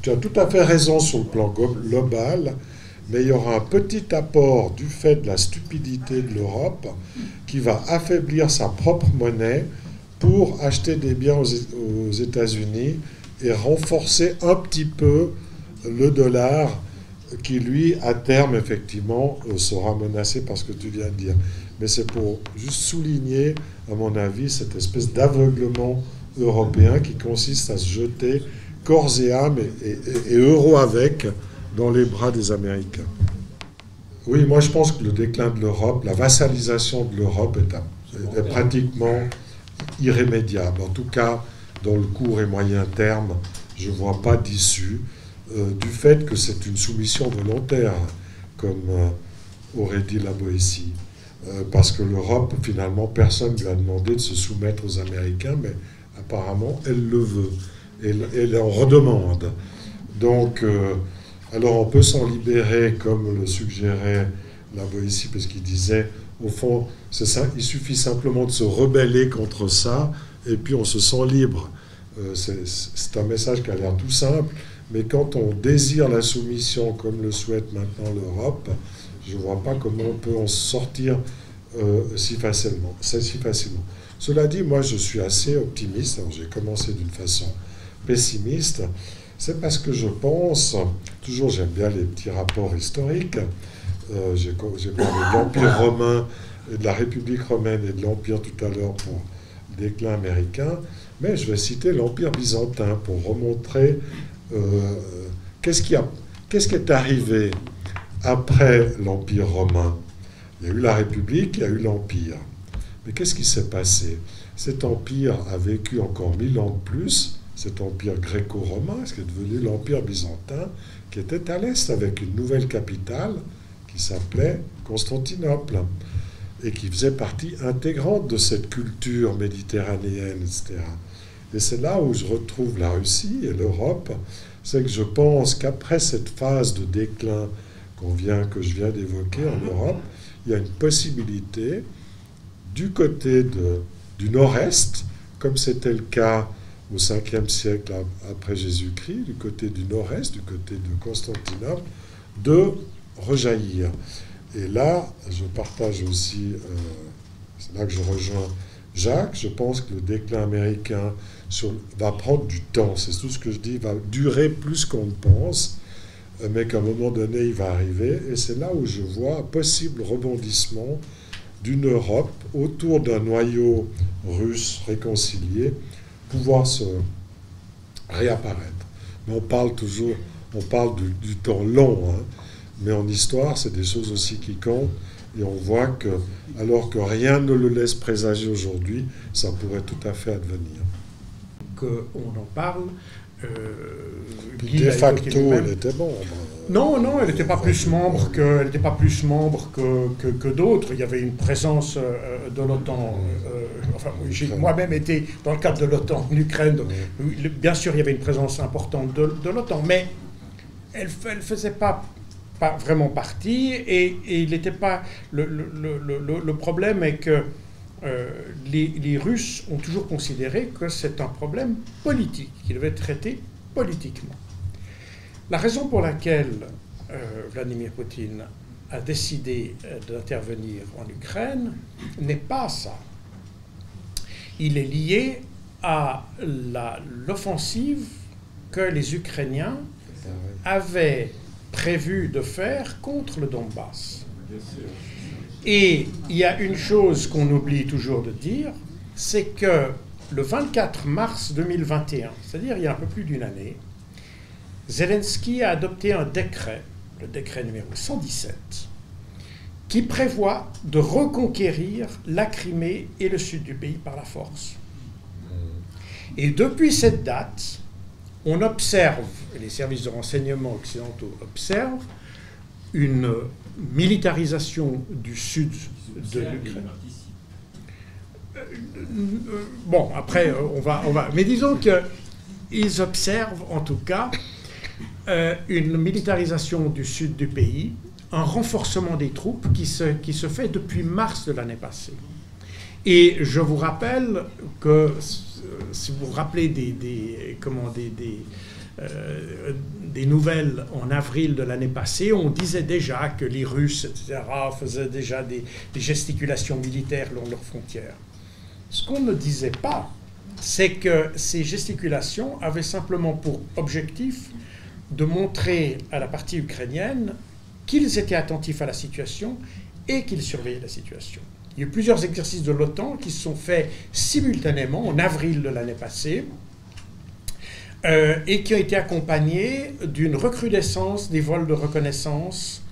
tu as tout à fait raison sur le plan global, mais il y aura un petit apport du fait de la stupidité de l'Europe qui va affaiblir sa propre monnaie pour acheter des biens aux États-Unis et renforcer un petit peu le dollar qui, lui, à terme, effectivement, euh, sera menacé par ce que tu viens de dire. Mais c'est pour juste souligner, à mon avis, cette espèce d'aveuglement européen qui consiste à se jeter corps et âme et, et, euro avec dans les bras des Américains. Oui, moi je pense que le déclin de l'Europe, la vassalisation de l'Europe est, est, pratiquement irrémédiable. En tout cas, dans le court et moyen terme, je ne vois pas d'issue. Euh, du fait que c'est une soumission volontaire, comme euh, aurait dit la Boétie. Euh, parce que l'Europe, finalement, personne ne lui a demandé de se soumettre aux Américains, mais apparemment, elle le veut. Elle en redemande. Donc, alors on peut s'en libérer, comme le suggérait la Boétie, parce qu'il disait, au fond, il suffit simplement de se rebeller contre ça, et puis on se sent libre. c'est un message qui a l'air tout simple, mais quand on désire la soumission comme le souhaite maintenant l'Europe, je ne vois pas comment on peut en sortir euh, si, facilement, si facilement. Cela dit, moi je suis assez optimiste. J'ai commencé d'une façon pessimiste. C'est parce que je pense, toujours j'aime bien les petits rapports historiques. Euh, j'ai parlé de l'Empire romain et de la République romaine et de l'Empire tout à l'heure pour le déclin américain. Mais je vais citer l'Empire byzantin pour remontrer qu'est-ce qui, qui est arrivé après l'Empire romain? Il y a eu la République, il y a eu l'Empire. Mais qu'est-ce qui s'est passé? Cet empire a vécu encore mille ans de plus, cet empire gréco-romain, ce qui est devenu l'empire byzantin, qui était à l'est avec une nouvelle capitale, qui s'appelait Constantinople et qui faisait partie intégrante de cette culture méditerranéenne, etc. Et c'est là où je retrouve la Russie et l'Europe, c'est que je pense qu'après cette phase de déclin qu'on vient, que je viens d'évoquer en Europe, il y a une possibilité du côté de, du nord-est, comme c'était le cas au 5e siècle après Jésus-Christ, du côté du nord-est, du côté de Constantinople, de rejaillir. Et là, je partage aussi, euh, c'est là que je rejoins Jacques, je pense que le déclin américain va prendre du temps, c'est tout ce que je dis, va durer plus qu'on ne pense, euh, mais qu'à un moment donné, il va arriver. Et c'est là où je vois un possible rebondissement d'une Europe autour d'un noyau russe réconcilié pouvoir se réapparaître. Mais on parle toujours, on parle du, temps long, hein. mais en histoire, c'est des choses aussi qui comptent. Et on voit que, alors que rien ne le laisse présager aujourd'hui, ça pourrait tout à fait advenir. Qu'on en parle, euh, de facto, elle était membre. Non, non, elle n'était pas, plus membre que, elle pas plus membre que, que, d'autres. Il y avait une présence euh, de l'OTAN. Euh, enfin, j'ai moi-même été dans le cadre de l'OTAN en Ukraine. bien sûr, il y avait une présence importante de, de l'OTAN, mais elle ne faisait pas, pas vraiment partie. Et, il n'était pas. Le, le, le, problème est que euh, les, Russes ont toujours considéré que c'est un problème politique, qui devait être traité politiquement. La raison pour laquelle euh, Vladimir Poutine a décidé euh, d'intervenir en Ukraine n'est pas ça. Il est lié à l'offensive que les Ukrainiens avaient prévu de faire contre le Donbass. Et il y a une chose qu'on oublie toujours de dire, c'est que le 24 mars 2021, c'est-à-dire il y a un peu plus d'une année, Zelensky a adopté un décret, le décret numéro 117, qui prévoit de reconquérir la Crimée et le sud du pays par la force. Et depuis cette date, on observe, les services de renseignement occidentaux observent, une militarisation du sud de l'Ukraine. Euh, euh, bon, après, euh, on va, on va. Mais disons qu'ils observent, en tout cas, une militarisation du sud du pays, un renforcement des troupes qui se, qui se fait depuis mars de l'année passée. Et je vous rappelle que, si vous vous rappelez des, des comment, des, des euh, des nouvelles en avril de l'année passée, on disait déjà que les Russes, etc., faisaient déjà des, gesticulations militaires long leurs frontières. Ce qu'on ne disait pas, c'est que ces gesticulations avaient simplement pour objectif de montrer à la partie ukrainienne qu'ils étaient attentifs à la situation et qu'ils surveillaient la situation. Il y a eu plusieurs exercices de l'OTAN qui se sont faits simultanément en avril de l'année passée euh, et qui ont été accompagnés d'une recrudescence des vols de reconnaissance,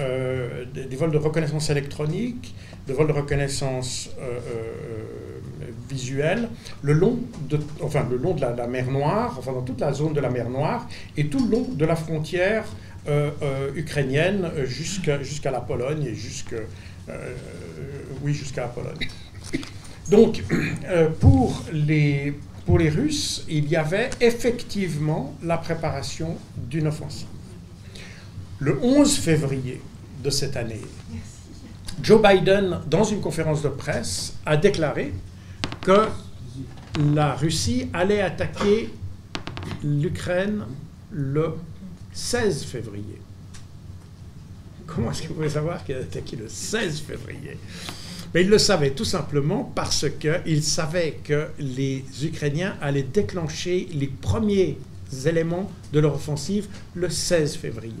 euh, des, vols de reconnaissance électronique, des vols de reconnaissance euh, visuelle, le long de, enfin, le long de la, mer Noire, enfin dans toute la zone de la mer Noire, et tout le long de la frontière ukrainienne jusqu'à la Pologne et jusqu'à oui, la Pologne. Donc, pour les, pour les Russes, il y avait effectivement la préparation d'une offensive. Le 11 février de cette année, Joe Biden, dans une conférence de presse, a déclaré que la Russie allait attaquer l'Ukraine le 16 février. Comment est-ce que vous pouvez savoir qu'il a attaqué le 16 février? Mais il le savait tout simplement parce qu'il savait que les Ukrainiens allaient déclencher les premiers éléments de leur offensive le 16 février.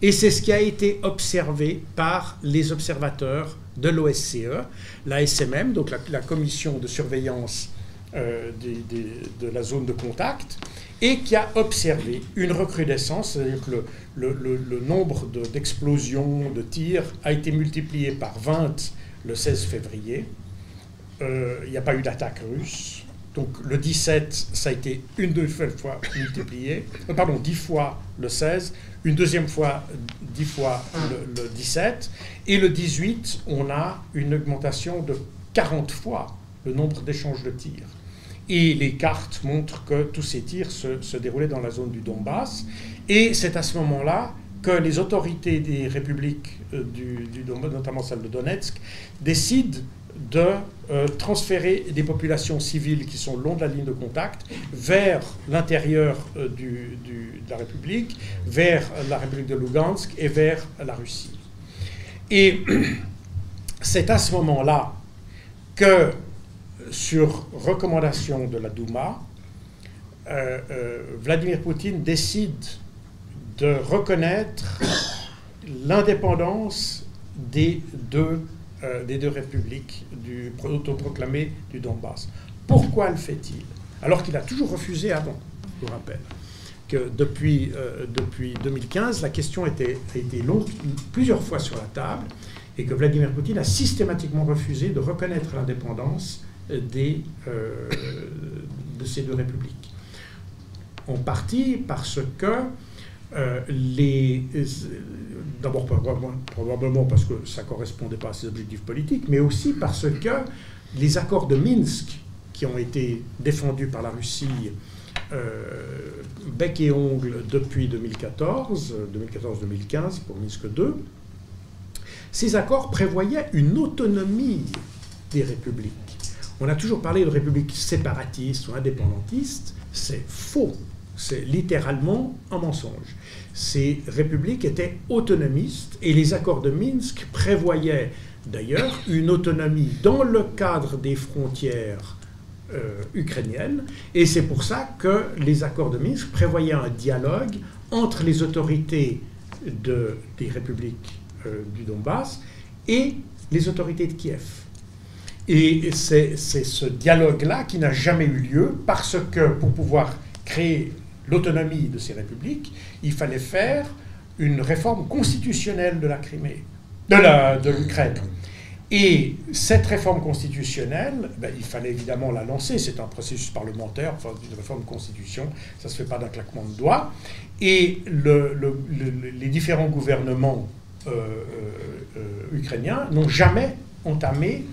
Et c'est ce qui a été observé par les observateurs de l'OSCE, la SMM, donc la, commission de surveillance euh, de la zone de contact, et qui a observé une recrudescence, c'est-à-dire que le, le nombre d'explosions, de tirs a été multiplié par 20 le 16 février. Euh, il n'y a pas eu d'attaque russe. donc le 17, ça a été une deuxième fois multiplié, euh, pardon, 10 fois le 16, une deuxième fois 10 fois le, le 17, et le 18, on a une augmentation de 40 fois le nombre d'échanges de tirs. Et les cartes montrent que tous ces tirs se, déroulaient dans la zone du Donbass. Et c'est à ce moment-là que les autorités des républiques euh, notamment celle de Donetsk, décident de euh, transférer des populations civiles qui sont long de la ligne de contact vers l'intérieur euh, de la République, vers la République de Lugansk et vers la Russie. Et c'est à ce moment-là que sur recommandation de la Douma, Vladimir Poutine décide de reconnaître l'indépendance des deux, euh, des deux républiques du, autoproclamées du Donbass. Pourquoi le fait-il? Alors qu'il a toujours refusé avant, je vous rappelle que depuis, depuis 2015, la question a été longue, plusieurs fois sur la table et que Vladimir Poutine a systématiquement refusé de reconnaître l'indépendance euh, de ces deux républiques. En partie parce que euh. D'abord, probablement parce que ça ne correspondait pas à ses objectifs politiques, mais aussi parce que les accords de Minsk, qui ont été défendus par la Russie euh, bec et ongle depuis 2014, 2014-2015 pour Minsk II, ces accords prévoyaient une autonomie des républiques. On a toujours parlé de républiques séparatistes ou indépendantistes. C'est faux. C'est littéralement un mensonge. Ces républiques étaient autonomistes et les accords de Minsk prévoyaient d'ailleurs une autonomie dans le cadre des frontières euh, ukrainiennes. Et c'est pour ça que les accords de Minsk prévoyaient un dialogue entre les autorités de, des républiques euh, du Donbass et les autorités de Kiev. Et c'est ce dialogue-là qui n'a jamais eu lieu parce que pour pouvoir créer l'autonomie de ces républiques, il fallait faire une réforme constitutionnelle de la Crimée, de l'Ukraine. Et cette réforme constitutionnelle, ben, il fallait évidemment la lancer. C'est un processus parlementaire, enfin, une réforme de constitution, ça ne se fait pas d'un claquement de doigts. Et les différents gouvernements euh, euh, euh, ukrainiens n'ont jamais entamé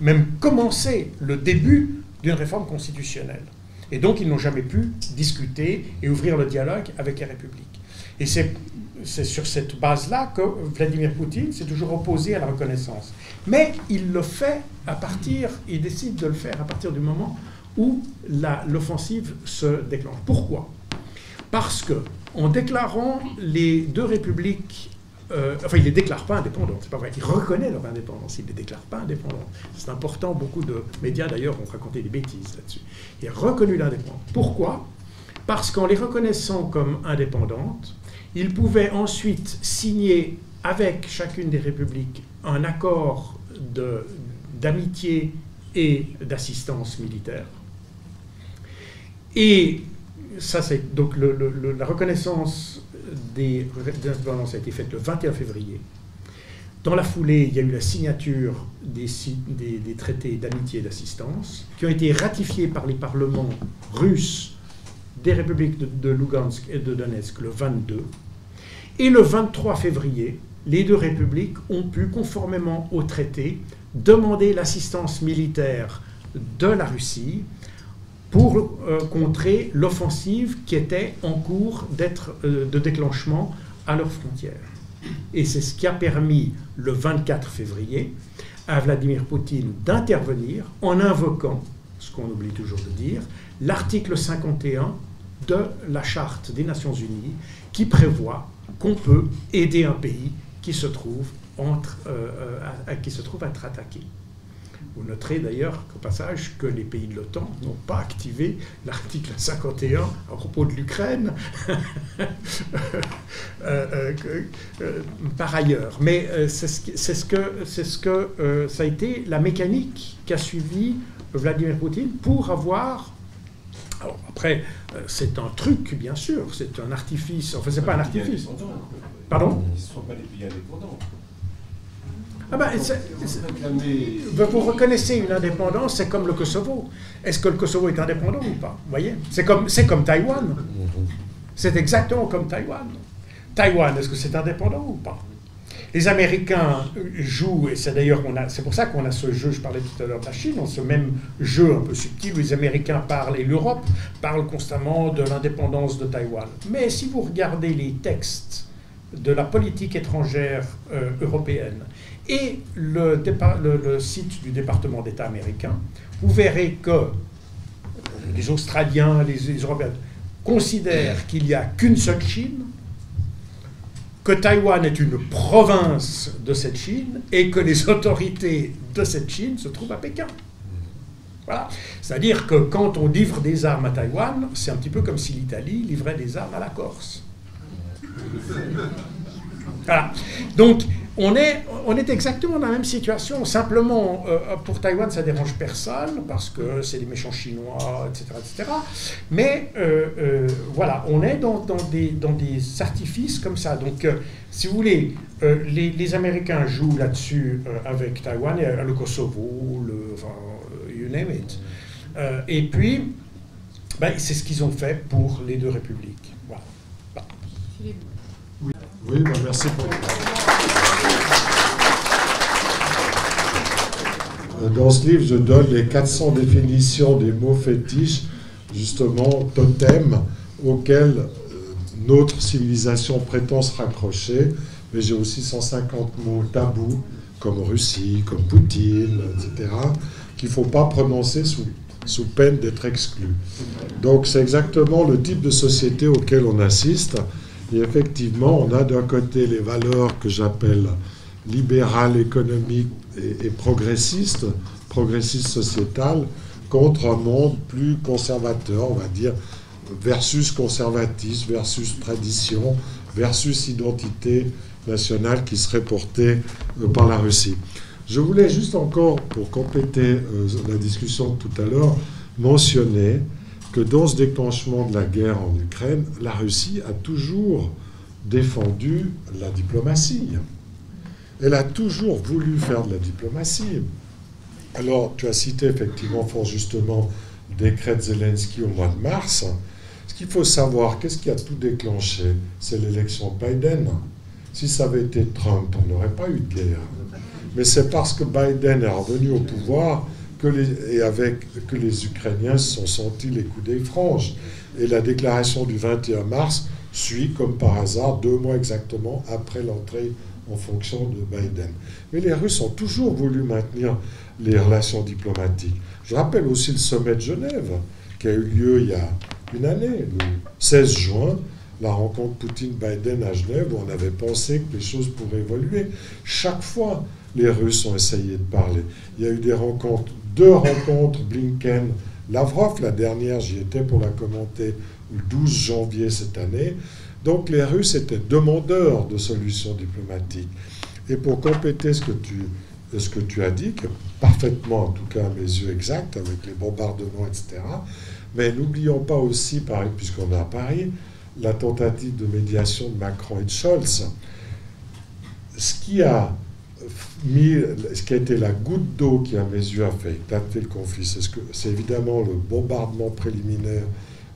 même commencer le début d'une réforme constitutionnelle. Et donc, ils n'ont jamais pu discuter et ouvrir le dialogue avec les républiques. Et c'est, sur cette base-là que Vladimir Poutine s'est toujours opposé à la reconnaissance. Mais il le fait à partir, il décide de le faire à partir du moment où l'offensive se déclenche. Pourquoi? Parce que, en déclarant les deux républiques euh, enfin, il ne les déclare pas indépendants, c'est pas vrai. Il reconnaît leur indépendance, il ne les déclare pas indépendants. C'est important, beaucoup de médias d'ailleurs ont raconté des bêtises là-dessus. Il a reconnu l'indépendance. Pourquoi? Parce qu'en les reconnaissant comme indépendantes, il pouvait ensuite signer avec chacune des républiques un accord d'amitié et d'assistance militaire. Et ça, c'est donc la reconnaissance des indépendances a été faite le 21 février. Dans la foulée, il y a eu la signature des, traités d'amitié et d'assistance qui ont été ratifiés par les parlements russes des républiques de, de, Lugansk et de Donetsk le 22. Et le 23 février, les deux républiques ont pu, conformément au traité, demander l'assistance militaire de la Russie pour euh, contrer l'offensive qui était en cours euh, de déclenchement à leurs frontières. Et c'est ce qui a permis, le 24 février, à Vladimir Poutine d'intervenir en invoquant, ce qu'on oublie toujours de dire, l'article 51 de la Charte des Nations Unies qui prévoit qu'on peut aider un pays qui se trouve, euh, qui se trouve à être attaqué. Vous noterez d'ailleurs au passage que les pays de l'OTAN n'ont pas activé l'article 51 à propos de l'Ukraine euh, euh, euh, par ailleurs. Mais c'est ce que, ce que ça a été la mécanique qu'a suivi Vladimir Poutine pour avoir alors après, c'est un truc, bien sûr, c'est un artifice. Enfin, c'est pas un artifice. Pardon? Ils ne sont pas des pays indépendants. Ah ben, vous reconnaissez une indépendance, c'est comme le Kosovo. Est-ce que le Kosovo est indépendant ou pas? Voyez? C'est comme, comme Taïwan. C'est exactement comme Taïwan. Taïwan, est-ce que c'est indépendant ou pas? Les Américains jouent, et c'est d'ailleurs c'est pour ça qu'on a ce jeu, je parlais tout à l'heure de la Chine, ce même jeu un peu subtil où les Américains parlent et l'Europe parle constamment de l'indépendance de Taïwan. Mais si vous regardez les textes de la politique étrangère euh, européenne et le, site du département d'État américain, vous verrez que les Australiens, les, les Européens considèrent qu'il n'y a qu'une seule Chine que Taïwan est une province de cette Chine et que les autorités de cette Chine se trouvent à Pékin. Voilà. C'est-à-dire que quand on livre des armes à Taïwan, c'est un petit peu comme si l'Italie livrait des armes à la Corse. Voilà. Donc, on est, on est exactement dans la même situation. Simplement, euh, pour Taïwan, ça dérange personne parce que c'est des méchants chinois, etc. etc. Mais euh, euh, voilà, on est dans, dans, des, dans des artifices comme ça. Donc, si vous voulez, les, les, Américains jouent là-dessus avec Taïwan, le Kosovo, le, enfin, you name it. et puis, ben, c'est ce qu'ils ont fait pour les deux républiques. Voilà. Oui, oui ben, merci pour. Dans ce livre, je donne les 400 définitions des mots fétiches, justement totems, auxquels euh, notre civilisation prétend se raccrocher. Mais j'ai aussi 150 mots tabous, comme Russie, comme Poutine, etc., qu'il ne faut pas prononcer sous, sous peine d'être exclu. Donc c'est exactement le type de société auquel on assiste. Et effectivement, on a d'un côté les valeurs que j'appelle libérales, économiques, et, progressiste, progressiste sociétal, contre un monde plus conservateur, on va dire, versus conservatisme, versus tradition, versus identité nationale qui serait portée euh, par la Russie. Je voulais juste encore, pour compléter euh, la discussion de tout à l'heure, mentionner que dans ce déclenchement de la guerre en Ukraine, la Russie a toujours défendu la diplomatie. Elle a toujours voulu faire de la diplomatie. Alors, tu as cité effectivement fort justement le décret de Zelensky au mois de mars. Ce qu'il faut savoir, qu'est-ce qui a tout déclenché? C'est l'élection Biden. Si ça avait été Trump, on n'aurait pas eu de guerre. Mais c'est parce que Biden est revenu au pouvoir et avec, que les Ukrainiens se sont sentis les coups des franges. Et la déclaration du 21 mars suit, comme par hasard, deux mois exactement après l'entrée en fonction de Biden. Mais les Russes ont toujours voulu maintenir les relations diplomatiques. Je rappelle aussi le sommet de Genève, qui a eu lieu il y a une année, le 16 juin, la rencontre Poutine-Biden à Genève, où on avait pensé que les choses pourraient évoluer. Chaque fois, les Russes ont essayé de parler. Il y a eu des rencontres, deux rencontres Blinken-Lavrov, la dernière, j'y étais pour la commenter le 12 janvier cette année. Donc les Russes étaient demandeurs de solutions diplomatiques. Et pour compléter ce que tu, ce que tu as dit, qui est parfaitement, en tout cas à mes yeux, exact, avec les bombardements, etc., mais n'oublions pas aussi, puisqu'on est à Paris, la tentative de médiation de Macron et de Scholz. Ce qui a ce qui a été la goutte d'eau qui, à mes yeux, a fait éclater le conflit, c'est évidemment le bombardement préliminaire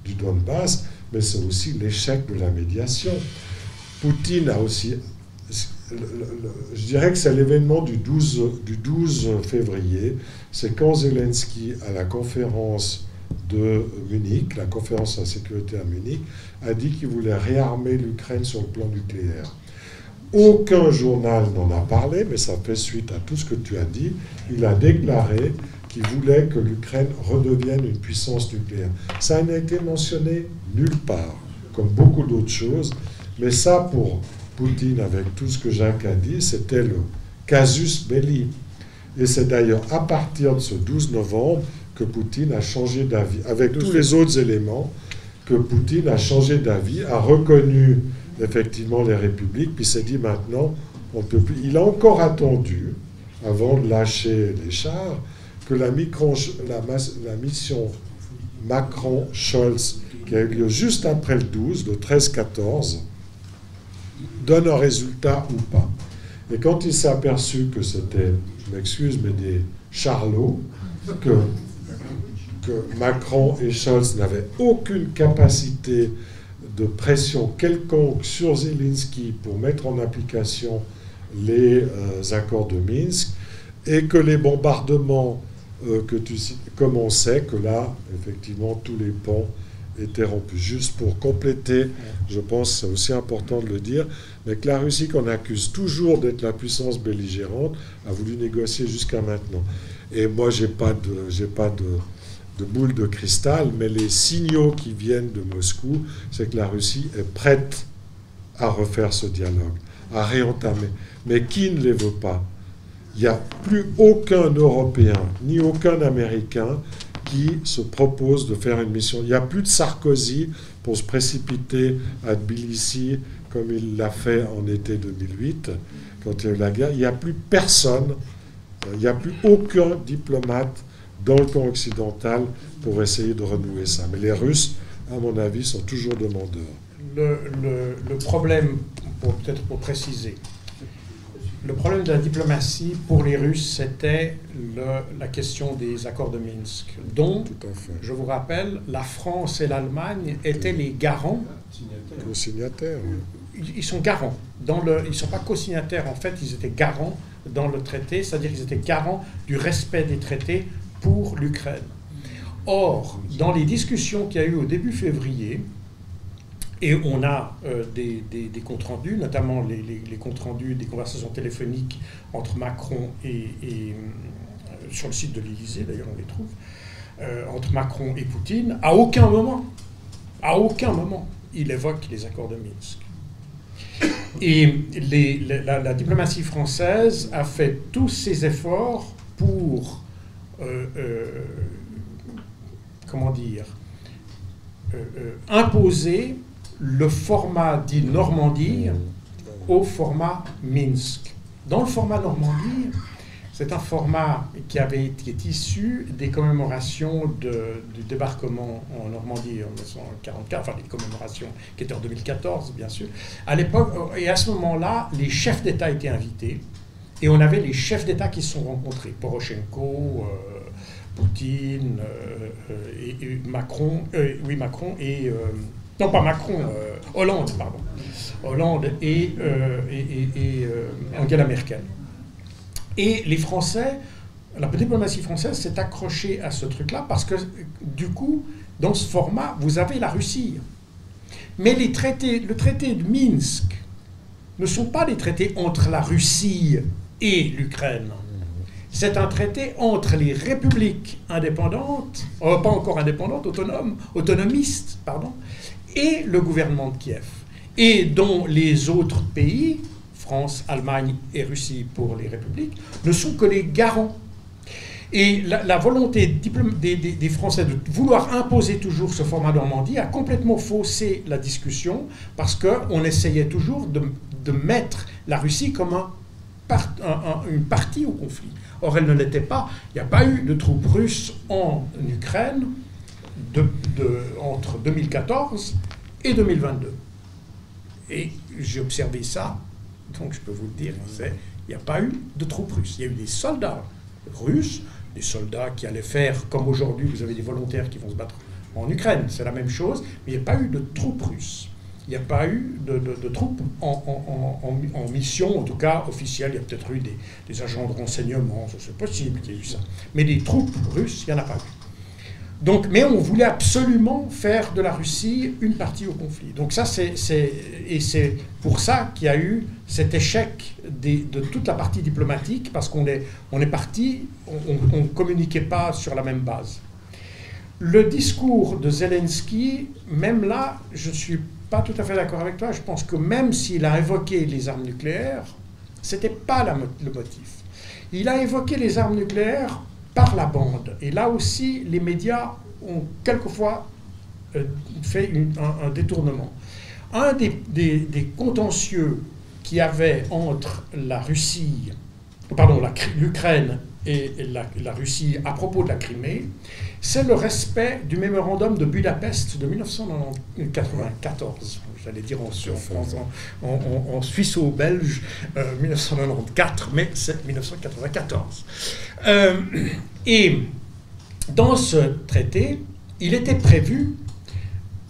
du Donbass, mais c'est aussi l'échec de la médiation. Poutine a aussi... je dirais que c'est l'événement du 12, du 12 février. C'est quand Zelensky, à la conférence de Munich, la conférence de la sécurité à Munich, a dit qu'il voulait réarmer l'Ukraine sur le plan nucléaire. Aucun journal n'en a parlé, mais ça fait suite à tout ce que tu as dit. Il a déclaré qui voulait que l'Ukraine redevienne une puissance nucléaire. Ça n'a été mentionné nulle part, comme beaucoup d'autres choses, mais ça, pour Poutine, avec tout ce que Jacques a dit, c'était le casus belli. Et c'est d'ailleurs à partir de ce 12 novembre que Poutine a changé d'avis, avec tous les autres éléments, que Poutine a changé d'avis, a reconnu effectivement les républiques, puis s'est dit maintenant, on peut. Il a encore attendu, avant de lâcher les chars, que la, mission Macron-Scholz, qui a eu lieu juste après le 12, le 13-14, donne un résultat ou pas. Et quand il s'est aperçu que c'était, je m'excuse, mais des charlots, que Macron et Scholz n'avaient aucune capacité de pression quelconque sur Zelensky pour mettre en application les euh, accords de Minsk, et que les bombardements euh, que tu comme on sait que là, effectivement, tous les ponts étaient rompus. Juste pour compléter, je pense c'est aussi important de le dire, mais que la Russie, qu'on accuse toujours d'être la puissance belligérante, a voulu négocier jusqu'à maintenant. Et moi, j'ai pas de, j'ai pas de, de boule de cristal, mais les signaux qui viennent de Moscou, c'est que la Russie est prête à refaire ce dialogue, à réentamer. Mais qui ne les veut pas? Il n'y a plus aucun Européen ni aucun Américain qui se propose de faire une mission. Il n'y a plus de Sarkozy pour se précipiter à Tbilissi comme il l'a fait en été 2008, quand il y a eu la guerre. Il n'y a plus personne, il n'y a plus aucun diplomate dans le camp occidental pour essayer de renouer ça. Mais les Russes, à mon avis, sont toujours demandeurs. Le, le problème, peut-être pour préciser, le problème de la diplomatie pour les Russes, c'était la question des accords de Minsk, dont, je vous rappelle, la France et l'Allemagne étaient les garants. Co-signataires. Ils sont garants. Dans le, ils ne sont pas co-signataires, en fait, ils étaient garants dans le traité, c'est-à-dire qu'ils étaient garants du respect des traités pour l'Ukraine. Or, dans les discussions qu'il y a eu au début février, et on a euh, des, comptes rendus, notamment les, comptes rendus des conversations téléphoniques entre Macron et, euh, sur le site de l'Élysée, d'ailleurs on les trouve, euh, entre Macron et Poutine. À aucun moment, à aucun moment, il évoque les accords de Minsk. Et la, diplomatie française a fait tous ses efforts pour, comment dire, imposer le format dit Normandie au format Minsk. Dans le format Normandie, c'est un format qui, avait, qui est issu des commémorations du débarquement en Normandie en 1944, enfin des commémorations qui étaient en 2014 bien sûr. À l'époque, et à ce moment-là, les chefs d'État étaient invités et on avait les chefs d'État qui se sont rencontrés, Poroshenko, euh, Poutine, euh, euh, et, Macron, oui Macron et non pas Macron, euh, Hollande, pardon, Hollande et, euh, euh, Angela Merkel. Et les Français, la diplomatie française s'est accrochée à ce truc-là parce que du coup, dans ce format, vous avez la Russie. Mais les traités, le traité de Minsk ne sont pas des traités entre la Russie et l'Ukraine. C'est un traité entre les républiques indépendantes, pas encore indépendantes, autonomes, autonomistes, pardon, et le gouvernement de Kiev, et dont les autres pays, France, Allemagne et Russie pour les républiques, ne sont que les garants. Et la, volonté des, Français de vouloir imposer toujours ce format Normandie a complètement faussé la discussion parce qu'on essayait toujours de, mettre la Russie comme une partie au conflit. Or, elle ne l'était pas. Il n'y a pas eu de troupes russes en Ukraine entre 2014 et 2022. Et j'ai observé ça, donc je peux vous le dire, il n'y a pas eu de troupes russes. Il y a eu des soldats russes, des soldats qui allaient faire, comme aujourd'hui, vous avez des volontaires qui vont se battre en Ukraine, c'est la même chose, mais il n'y a pas eu de troupes russes. Il n'y a pas eu de, troupes en, mission, en tout cas officielle. Il y a peut-être eu des, agents de renseignement, c'est possible qu'il y ait eu ça. Mais des troupes russes, il n'y en a pas eu. Donc, mais on voulait absolument faire de la Russie une partie au conflit. Donc ça, c'est, et c'est pour ça qu'il y a eu cet échec de toute la partie diplomatique, parce qu'on est, on est parti, on ne communiquait pas sur la même base. Le discours de Zelensky, même là, je suis pas tout à fait d'accord avec toi. Je pense que même s'il a évoqué les armes nucléaires, ce n'était pas le motif. Il a évoqué les armes nucléaires par la bande. Et là aussi, les médias ont quelquefois euh, fait un, détournement. Un des, contentieux qu'il y avait entre la Russie, pardon, l'Ukraine et la, Russie à propos de la Crimée, c'est le respect du mémorandum de Budapest de 1994. J'allais dire en, en, en, suisse-belge 1994, mais c'est 1994. et dans ce traité, il était prévu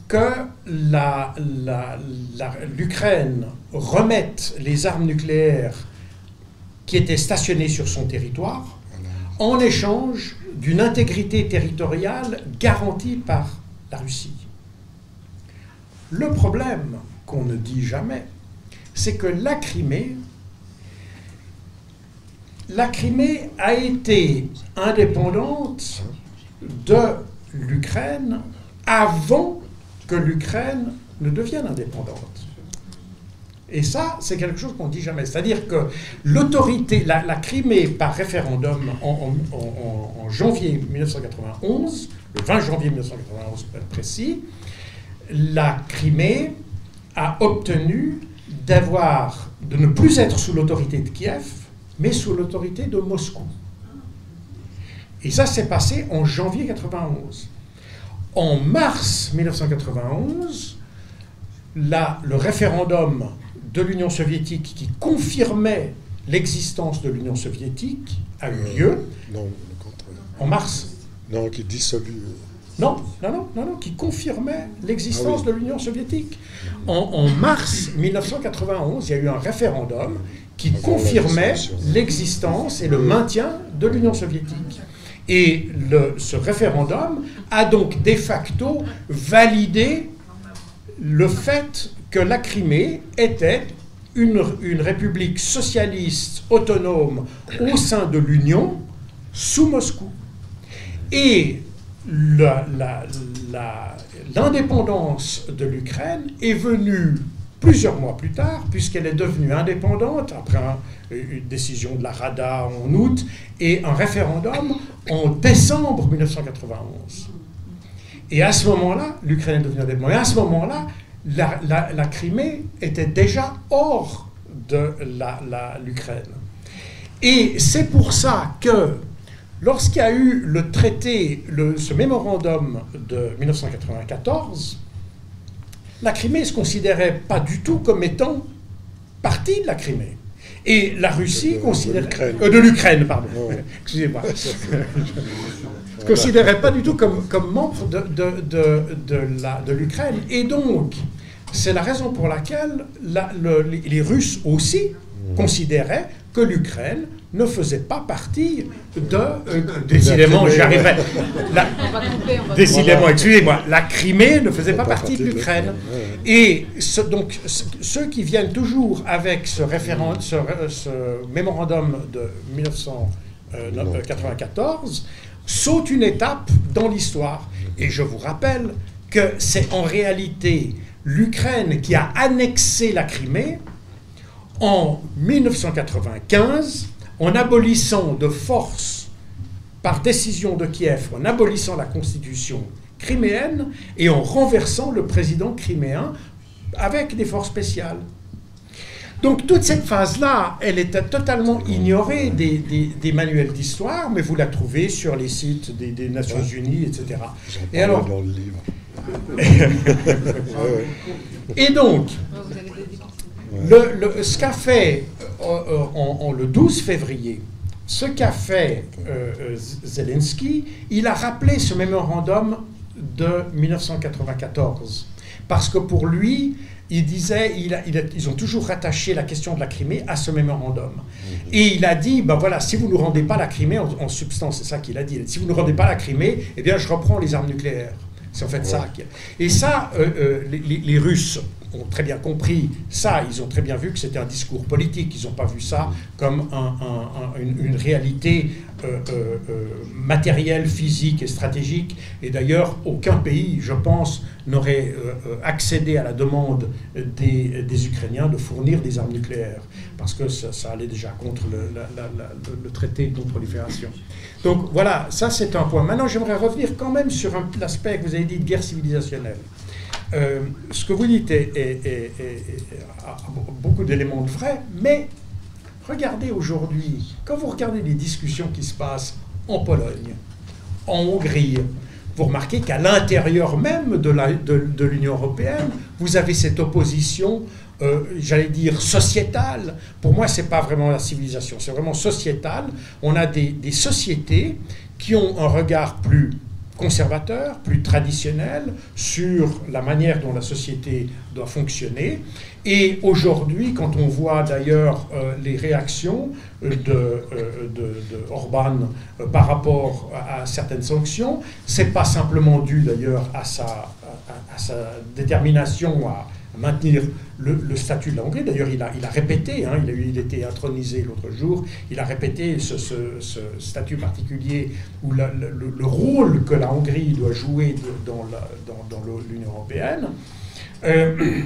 que l'Ukraine remette les armes nucléaires qui étaient stationnées sur son territoire en échange d'une intégrité territoriale garantie par la Russie. Le problème qu'on ne dit jamais, c'est que la Crimée, a été indépendante de l'Ukraine avant que l'Ukraine ne devienne indépendante. Et ça, c'est quelque chose qu'on ne dit jamais. C'est-à-dire que l'autorité, la, Crimée par référendum en, janvier 1991, le 20 janvier 1991 pour être précis, la Crimée a obtenu d'avoir, de ne plus être sous l'autorité de Kiev, mais sous l'autorité de Moscou. Et ça s'est passé en janvier 1991. En mars 1991, là, le référendum de l'Union soviétique qui confirmait l'existence de l'Union soviétique a eu lieu. Euh, non, le contraire. En mars. Non, qui dissolue. Non, non, non, non, non, qui confirmait l'existence ah de l'Union soviétique. En, mars 1991, il y a eu un référendum qui confirmait l'existence et le maintien de l'Union soviétique. Et le, ce référendum a donc de facto validé le fait que la Crimée était une, république socialiste autonome au sein de l'Union sous Moscou. Et l'indépendance de l'Ukraine est venue plusieurs mois plus tard, puisqu'elle est devenue indépendante après une décision de la Rada en août et un référendum en décembre 1991. Et à ce moment-là, l'Ukraine est devenue indépendante. Et à ce moment-là, la, Crimée était déjà hors de l'Ukraine. Et c'est pour ça que lorsqu'il y a eu le traité, le, ce mémorandum de 1994, la Crimée ne se considérait pas du tout comme étant partie de la Crimée. Et la Russie considérait... Euh, de l'Ukraine, pardon. Excusez-moi. ne considérait pas du tout comme, comme membre de, de, de, de l'Ukraine. Et donc, c'est la raison pour laquelle les Russes aussi considéraient que l'Ukraine ne faisait pas partie de... Euh, décidément, j'y arriverai. décidément, excusez-moi, la Crimée ne faisait pas, partie de l'Ukraine. Et donc, ceux qui viennent toujours avec ce, référent, ce, ce mémorandum de 1994 saute une étape dans l'histoire. Et je vous rappelle que c'est en réalité l'Ukraine qui a annexé la Crimée en 1995 en abolissant de force, par décision de Kiev, en abolissant la constitution criméenne et en renversant le président criméen avec des forces spéciales. Donc toute cette phase-là, elle était totalement ignorée des, manuels d'histoire, mais vous la trouvez sur les sites des, Nations Unies, etc. Et alors, dans le livre. Et donc, le, ce qu'a fait euh, en, le 12 février, ce qu'a fait euh, Zelensky, il a rappelé ce mémorandum de 1994. Parce que pour lui, il disait, ils ont toujours rattaché la question de la Crimée à ce mémorandum. Mhm. Et il a dit, ben voilà, si vous ne nous rendez pas la Crimée, en, substance, c'est ça qu'il a dit, si vous ne nous rendez pas la Crimée, eh bien je reprends les armes nucléaires. C'est en fait ça. Et ça, euh, euh, les, Russes ont très bien compris ça. Ils ont très bien vu que c'était un discours politique. Ils n'ont pas vu ça comme une, réalité euh, matérielle, physique et stratégique. Et d'ailleurs, aucun pays, je pense, n'aurait accédé à la demande des, Ukrainiens de fournir des armes nucléaires, parce que ça, allait déjà contre le, le traité de non-prolifération. Donc voilà, ça c'est un point. Maintenant, j'aimerais revenir quand même sur l'aspect que vous avez dit de guerre civilisationnelle. Euh, ce que vous dites est, a beaucoup d'éléments de vrai, mais regardez aujourd'hui, quand vous regardez les discussions qui se passent en Pologne, en Hongrie, vous remarquez qu'à l'intérieur même de l'Union européenne, vous avez cette opposition, euh, j'allais dire, sociétale. Pour moi, ce n'est pas vraiment la civilisation, c'est vraiment sociétal. On a des, des sociétés qui ont un regard plus conservateur, plus traditionnel sur la manière dont la société doit fonctionner. Et aujourd'hui, quand on voit d'ailleurs euh, les réactions de, euh, Orban euh, par rapport à, certaines sanctions, c'est pas simplement dû d'ailleurs à sa, à sa détermination à maintenir le, statut de la Hongrie. D'ailleurs, il a, répété, hein, il, a eu, il était intronisé l'autre jour, il a répété ce, statut particulier ou le, rôle que la Hongrie doit jouer dans, l'Union européenne. Euh,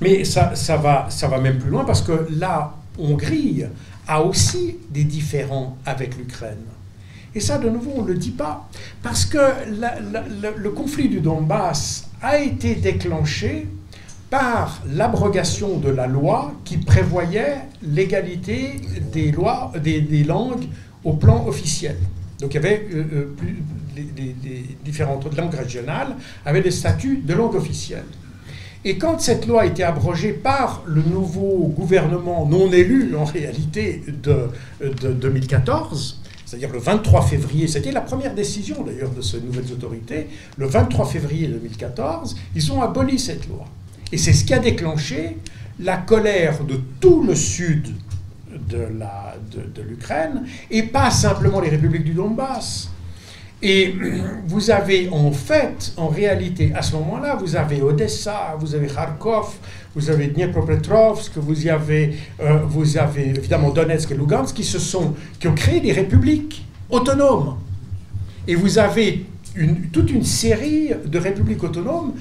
mais ça va même plus loin parce que la Hongrie a aussi des différends avec l'Ukraine. Et ça, de nouveau, on ne le dit pas. Parce que le conflit du Donbass a été déclenché par l'abrogation de la loi qui prévoyait l'égalité des, lois, des, langues au plan officiel. Donc il y avait euh, euh, les, différentes langues régionales avaient des statuts de langue officielle. Et quand cette loi a été abrogée par le nouveau gouvernement non élu, en réalité, de 2014, c'est-à-dire le 23 février, c'était la première décision d'ailleurs de ces nouvelles autorités, le 23 février 2014, ils ont aboli cette loi. Et c'est ce qui a déclenché la colère de tout le sud de l'Ukraine, et pas simplement les républiques du Donbass. Et vous avez en fait, en réalité, à ce moment-là, vous avez Odessa, vous avez Kharkov, vous avez Dniepropetrovsk, vous avez, euh, vous avez évidemment Donetsk et Lugansk qui, se sont, qui ont créé des républiques autonomes. Et vous avez toute une série de républiques autonomes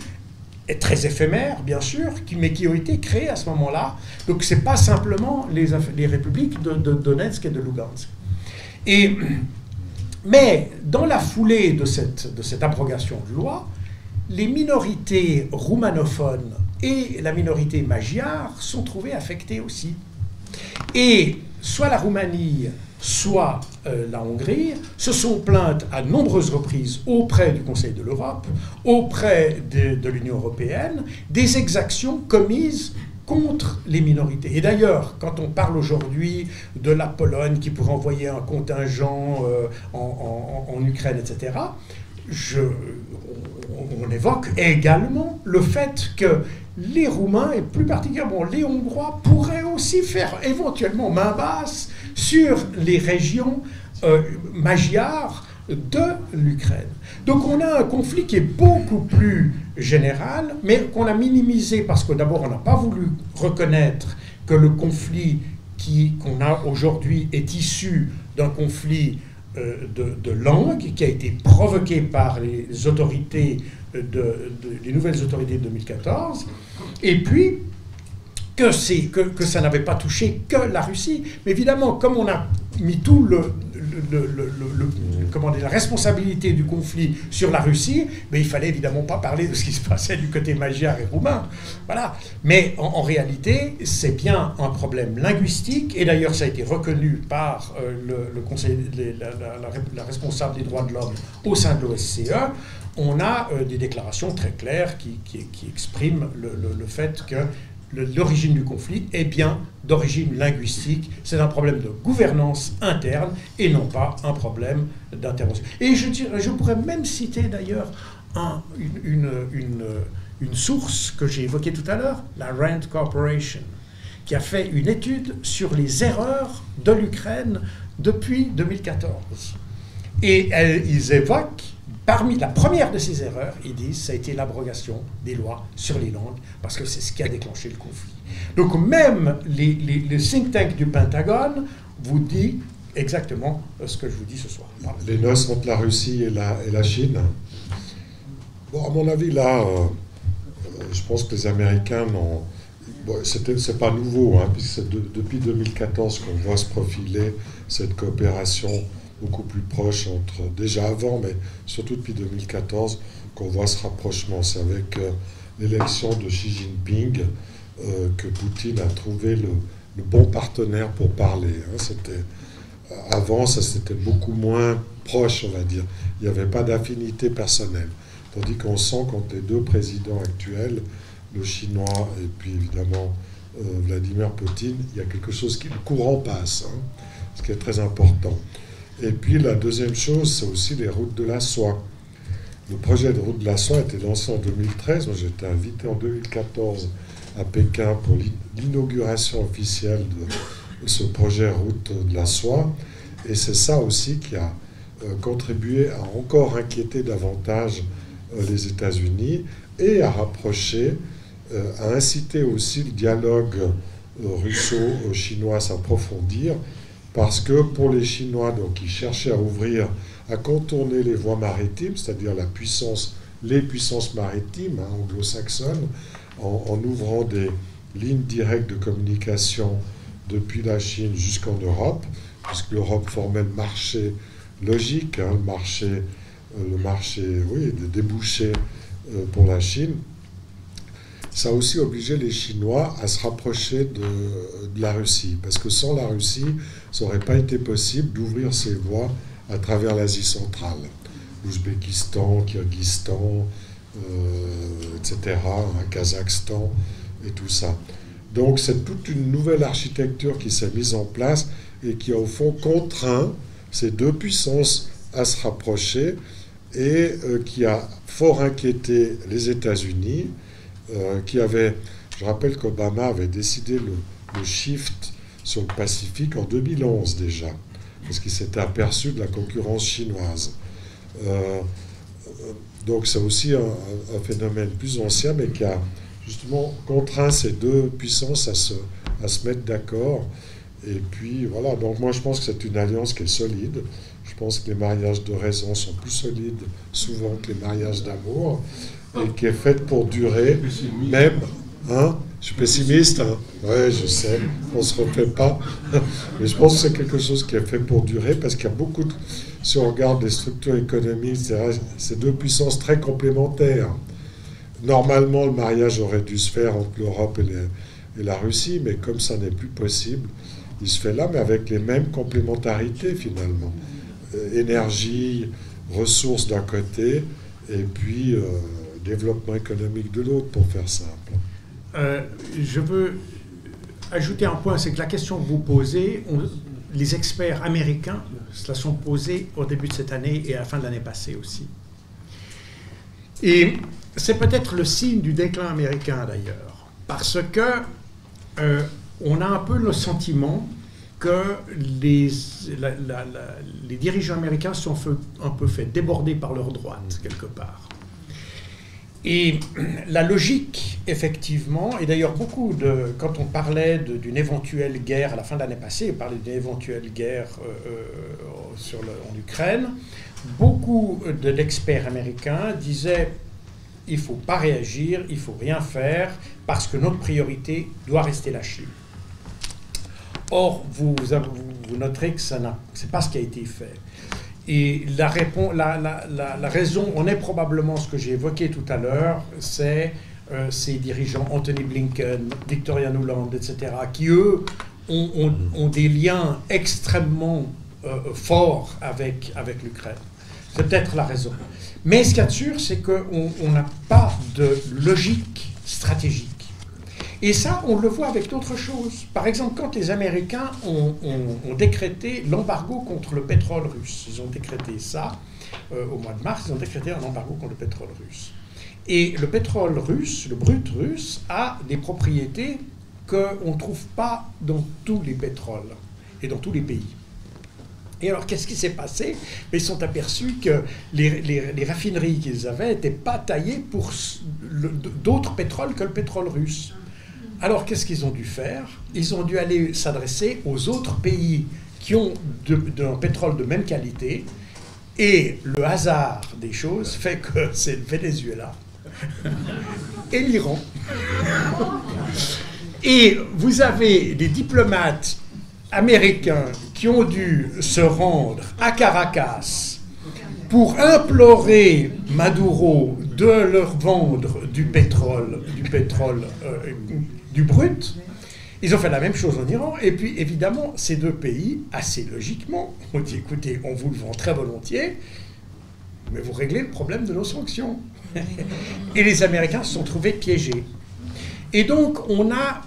très éphémères, bien sûr, mais qui ont été créées à ce moment-là. Donc ce n'est pas simplement les, les républiques de, Donetsk et de Lugansk. Et, mais dans la foulée de cette, de cette abrogation de loi, les minorités roumanophones et la minorité magyare sont trouvées affectées aussi. Et soit la Roumanie soit euh, la Hongrie, se sont plaintes à nombreuses reprises auprès du Conseil de l'Europe, auprès de, l'Union européenne, des exactions commises contre les minorités. Et d'ailleurs, quand on parle aujourd'hui de la Pologne qui pourrait envoyer un contingent euh, en, Ukraine, etc., on, évoque également le fait que les Roumains, et plus particulièrement les Hongrois, pourraient aussi faire éventuellement main basse sur les régions euh, de l'Ukraine. Donc on a un conflit qui est beaucoup plus général, mais qu'on a minimisé parce que d'abord on n'a pas voulu reconnaître que le conflit qu'on a aujourd'hui est issu d'un conflit euh, de, langue qui a été provoqué par les autorités, de, les nouvelles autorités de 2014, et puis que, que, ça n'avait pas touché que la Russie. Mais évidemment, comme on a mis tout le, comment dire, la responsabilité du conflit sur la Russie, mais il fallait évidemment pas parler de ce qui se passait du côté magyar et roumain. Voilà. Mais en, réalité, c'est bien un problème linguistique, et d'ailleurs ça a été reconnu par euh, la, responsable des droits de l'homme au sein de l'OSCE. On a euh, des déclarations très claires qui expriment le, fait que l'origine du conflit est bien d'origine linguistique. C'est un problème de gouvernance interne et non pas un problème d'intervention. Et je, je, pourrais même citer d'ailleurs une, source que j'ai évoquée tout à l'heure, la Rand Corporation, qui a fait une étude sur les erreurs de l'Ukraine depuis 2014. Et ils évoquent Parmi la première de ces erreurs, ils disent, ça a été l'abrogation des lois sur les langues, parce que c'est ce qui a déclenché le conflit. Donc même les, les, think tank du Pentagone vous dit exactement ce que je vous dis ce soir. Les noces entre la Russie et la, Chine. Bon, à mon avis, là, euh, je pense que les Américains n'ont... Bon, c'est pas nouveau, hein, puisque c'est depuis 2014 qu'on voit se profiler cette coopération beaucoup plus proche entre déjà avant, mais surtout depuis 2014, qu'on voit ce rapprochement. C'est avec euh, l'élection de Xi Jinping euh, que Poutine a trouvé le, bon partenaire pour parler. Hein. C'était, avant, ça c'était beaucoup moins proche, on va dire. Il n'y avait pas d'affinité personnelle. Tandis qu'on sent qu'entre les deux présidents actuels, le chinois et puis évidemment euh, Vladimir Poutine, il y a quelque chose qui, le courant passe, hein, ce qui est très important. Et puis la deuxième chose, c'est aussi les routes de la soie. Le projet de route de la soie a été lancé en 2013. Moi, j'étais invité en 2014 à Pékin pour l'inauguration officielle de ce projet route de la soie. Et c'est ça aussi qui a euh, contribué à encore inquiéter davantage euh, les États-Unis et à rapprocher, euh, à inciter aussi le dialogue russo-chinois à s'approfondir, parce que pour les Chinois, donc, ils cherchaient à ouvrir, à contourner les voies maritimes, c'est-à-dire la puissance, les puissances maritimes hein, anglo-saxonnes, en, ouvrant des lignes directes de communication depuis la Chine jusqu'en Europe, puisque l'Europe formait le marché logique, hein, le marché, euh, le marché oui, de débouchés euh, pour la Chine. Ça a aussi obligé les Chinois à se rapprocher de, la Russie, parce que sans la Russie, ça n'aurait pas été possible d'ouvrir ces voies à travers l'Asie centrale. L'Ouzbékistan, Kyrgyzstan, euh, etc., hein, Kazakhstan et tout ça. Donc c'est toute une nouvelle architecture qui s'est mise en place et qui a au fond contraint ces deux puissances à se rapprocher et euh, qui a fort inquiété les États-Unis, qui avait, je rappelle qu'Obama avait décidé le, shift sur le Pacifique en 2011 déjà, parce qu'il s'était aperçu de la concurrence chinoise. Donc c'est aussi un, phénomène plus ancien, mais qui a justement contraint ces deux puissances à se, à se mettre d'accord. Et puis voilà, donc moi je pense que c'est une alliance qui est solide. Je pense que les mariages de raison sont plus solides souvent que les mariages d'amour, et qui est faite pour durer, même Hein je suis pessimiste. Hein oui, je sais, on ne se refait pas. Mais je pense que c'est quelque chose qui est fait pour durer parce qu'il y a beaucoup de. Si on regarde les structures économiques, c'est deux puissances très complémentaires. Normalement, le mariage aurait dû se faire entre l'Europe et, et, la Russie, mais comme ça n'est plus possible, il se fait là, mais avec les mêmes complémentarités finalement. Euh, énergie, ressources d'un côté, et puis euh, développement économique de l'autre, pour faire simple. Euh, je veux ajouter un point, c'est que la question que vous posez, les experts américains se la sont posée au début de cette année et à la fin de l'année passée aussi. Et c'est peut-être le signe du déclin américain d'ailleurs, parce que euh, on a un peu le sentiment que les, les dirigeants américains sont un peu fait déborder par leur droite quelque part. Et la logique, effectivement, et d'ailleurs beaucoup de, quand on parlait d'une éventuelle guerre à la fin de l'année passée, on parlait d'une éventuelle guerre euh, euh, sur en Ukraine, beaucoup d'experts américains disaient il ne faut pas réagir, il ne faut rien faire, parce que notre priorité doit rester la Chine. Or, vous, vous, noterez que ce n'est pas ce qui a été fait. Et la, raison, on est probablement ce que j'ai évoqué tout à l'heure, c'est euh, ces dirigeants, Anthony Blinken, Victoria Nuland, etc., qui, eux, ont, des liens extrêmement euh, forts avec, avec l'Ukraine. C'est peut-être la raison. Mais ce qu'il y a de sûr, c'est qu'on n'a pas de logique stratégique. Et ça, on le voit avec d'autres choses. Par exemple, quand les Américains ont, décrété l'embargo contre le pétrole russe, ils ont décrété ça euh, au mois de mars, ils ont décrété un embargo contre le pétrole russe. Et le pétrole russe, le brut russe, a des propriétés qu'on ne trouve pas dans tous les pétroles et dans tous les pays. Et alors, qu'est-ce qui s'est passé? Ils sont aperçus que les, raffineries qu'ils avaient n'étaient pas taillées pour d'autres pétroles que le pétrole russe. Alors qu'est-ce qu'ils ont dû faire? Ils ont dû aller s'adresser aux autres pays qui ont un pétrole de même qualité. Et le hasard des choses fait que c'est le Venezuela et l'Iran. Et vous avez des diplomates américains qui ont dû se rendre à Caracas pour implorer Maduro de leur vendre du pétrole, euh, du brut. Ils ont fait la même chose en Iran. Et puis, évidemment, ces deux pays, assez logiquement, ont dit écoutez, on vous le vend très volontiers, mais vous réglez le problème de nos sanctions. et les Américains se sont trouvés piégés. Et donc, on a,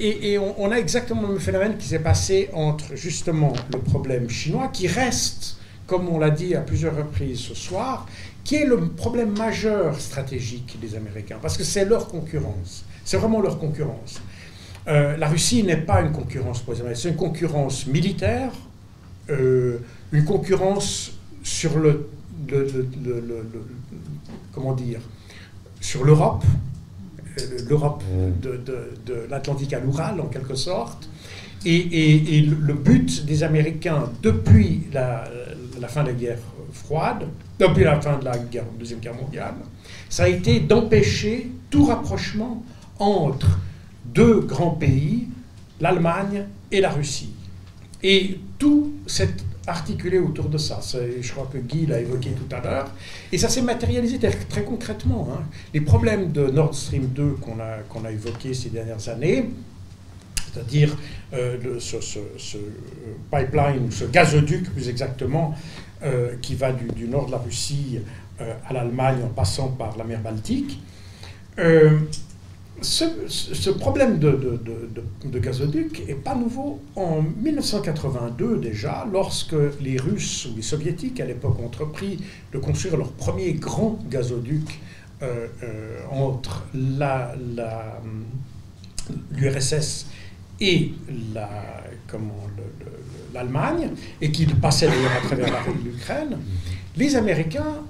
et, on, a exactement le même phénomène qui s'est passé entre justement le problème chinois, qui reste, comme on l'a dit à plusieurs reprises ce soir, qui est le problème majeur stratégique des Américains, parce que c'est leur concurrence. C'est vraiment leur concurrence. Euh, la Russie n'est pas une concurrence pour les Américains, c'est une concurrence militaire, euh, une concurrence sur le, comment dire, sur l'Europe, euh, l'Europe mm. de, l'Atlantique à l'Oural en quelque sorte. Et, le but des Américains depuis la, fin de la guerre froide, depuis la fin de la Deuxième Guerre mondiale, ça a été d'empêcher tout rapprochement entre deux grands pays, l'Allemagne et la Russie. Et tout s'est articulé autour de ça. Je crois que Guy l'a évoqué tout à l'heure. Et ça s'est matérialisé très, concrètement. Hein. Les problèmes de Nord Stream 2 qu'on a, qu'on a évoqués ces dernières années, c'est-à-dire euh, ce, pipeline, ce gazoduc plus exactement, euh, qui va du, du, nord de la Russie euh, à l'Allemagne en passant par la mer Baltique, ce, problème de, gazoduc n'est pas nouveau. En 1982 déjà, lorsque les Russes ou les Soviétiques à l'époque ont entrepris de construire leur premier grand gazoduc euh, euh, entre l'URSS et l'Allemagne, et qu'il passait d'ailleurs à travers l'Ukraine, les Américains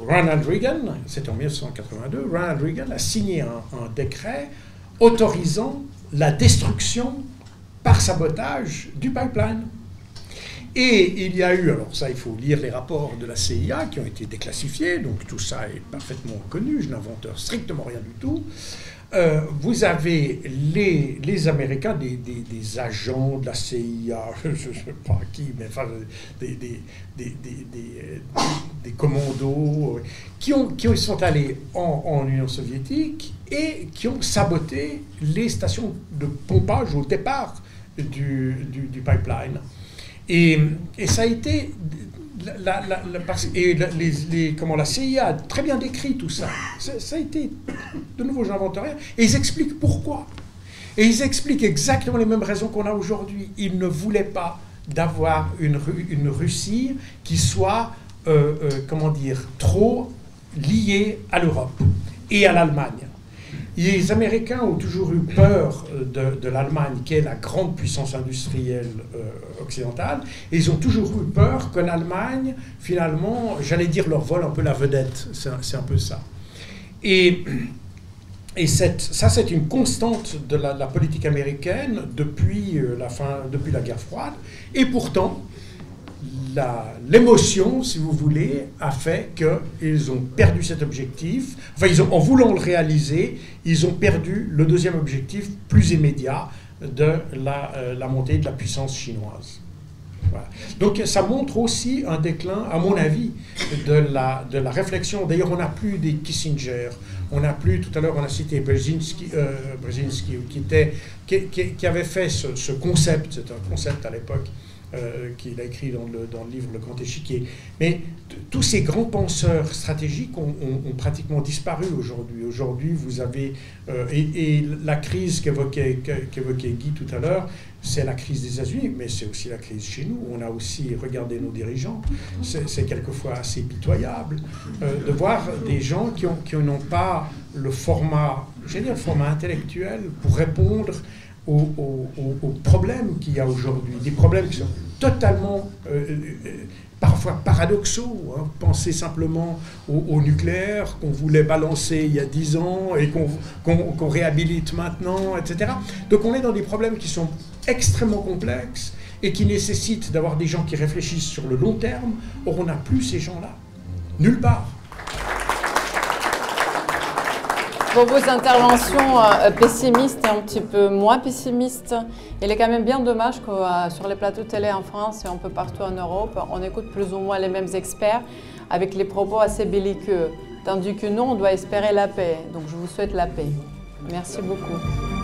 Ronald Reagan, c'était en 1982, Ronald Reagan a signé un, décret autorisant la destruction par sabotage du pipeline. Et il y a eu, alors ça il faut lire les rapports de la CIA qui ont été déclassifiés, donc tout ça est parfaitement connu, je n'invente strictement rien du tout. Euh, vous avez les, Américains, des, agents de la CIA, je ne sais pas qui, mais enfin, des, commandos, euh, qui, ont, qui sont allés en, Union soviétique et qui ont saboté les stations de pompage au départ du, pipeline. Et, ça a été la, et comment la CIA a très bien décrit tout ça. ça. a été, de nouveau, je n'invente rien. Et ils expliquent pourquoi. Et ils expliquent exactement les mêmes raisons qu'on a aujourd'hui. Ils ne voulaient pas d'avoir une, une Russie qui soit, euh, euh, comment dire, trop liée à l'Europe et à l'Allemagne. Les Américains ont toujours eu peur euh, de, l'Allemagne, qui est la grande puissance industrielle euh, occidentale, et ils ont toujours eu peur que l'Allemagne, finalement, j'allais dire leur vol un peu la vedette, c'est un, peu ça. Et, ça, c'est une constante de la, politique américaine depuis, euh, la fin, depuis la guerre froide, et pourtant, l'émotion, si vous voulez, a fait qu'ils ont perdu cet objectif. Enfin, ils ont, en voulant le réaliser, ils ont perdu le deuxième objectif plus immédiat de la, euh, montée de la puissance chinoise. Donc ça montre aussi un déclin, à mon avis, de la, de la réflexion. D'ailleurs, on n'a plus des Kissinger, on n'a plus, tout à l'heure on a cité Brzezinski, euh, qui, était, qui, qui, avait fait ce, ce concept, c'est un concept à l'époque, euh, qu'il a écrit dans le, dans le, livre Le Grand Échiquier. Mais tous ces grands penseurs stratégiques ont, pratiquement disparu aujourd'hui. Aujourd'hui, vous avez... Euh, et, la crise qu'évoquait Guy tout à l'heure, c'est la crise des États-Unis, mais c'est aussi la crise chez nous. On a aussi regardé nos dirigeants. C'est quelquefois assez pitoyable euh, de voir des gens qui, ont, qui n'ont pas le format, dire, le format intellectuel pour répondre aux, problèmes qu'il y a aujourd'hui, des problèmes qui sont totalement, euh, euh, parfois paradoxaux. Hein. Pensez simplement au, nucléaire qu'on voulait balancer il y a dix ans et qu'on réhabilite maintenant, etc. Donc on est dans des problèmes qui sont extrêmement complexes et qui nécessitent d'avoir des gens qui réfléchissent sur le long terme. Or, on n'a plus ces gens-là. Nulle part. Pour vos interventions euh, pessimistes et un petit peu moins pessimistes, il est quand même bien dommage que euh, sur les plateaux télé en France et un peu partout en Europe, on écoute plus ou moins les mêmes experts avec les propos assez belliqueux. Tandis que nous, on doit espérer la paix. Donc je vous souhaite la paix. Merci beaucoup.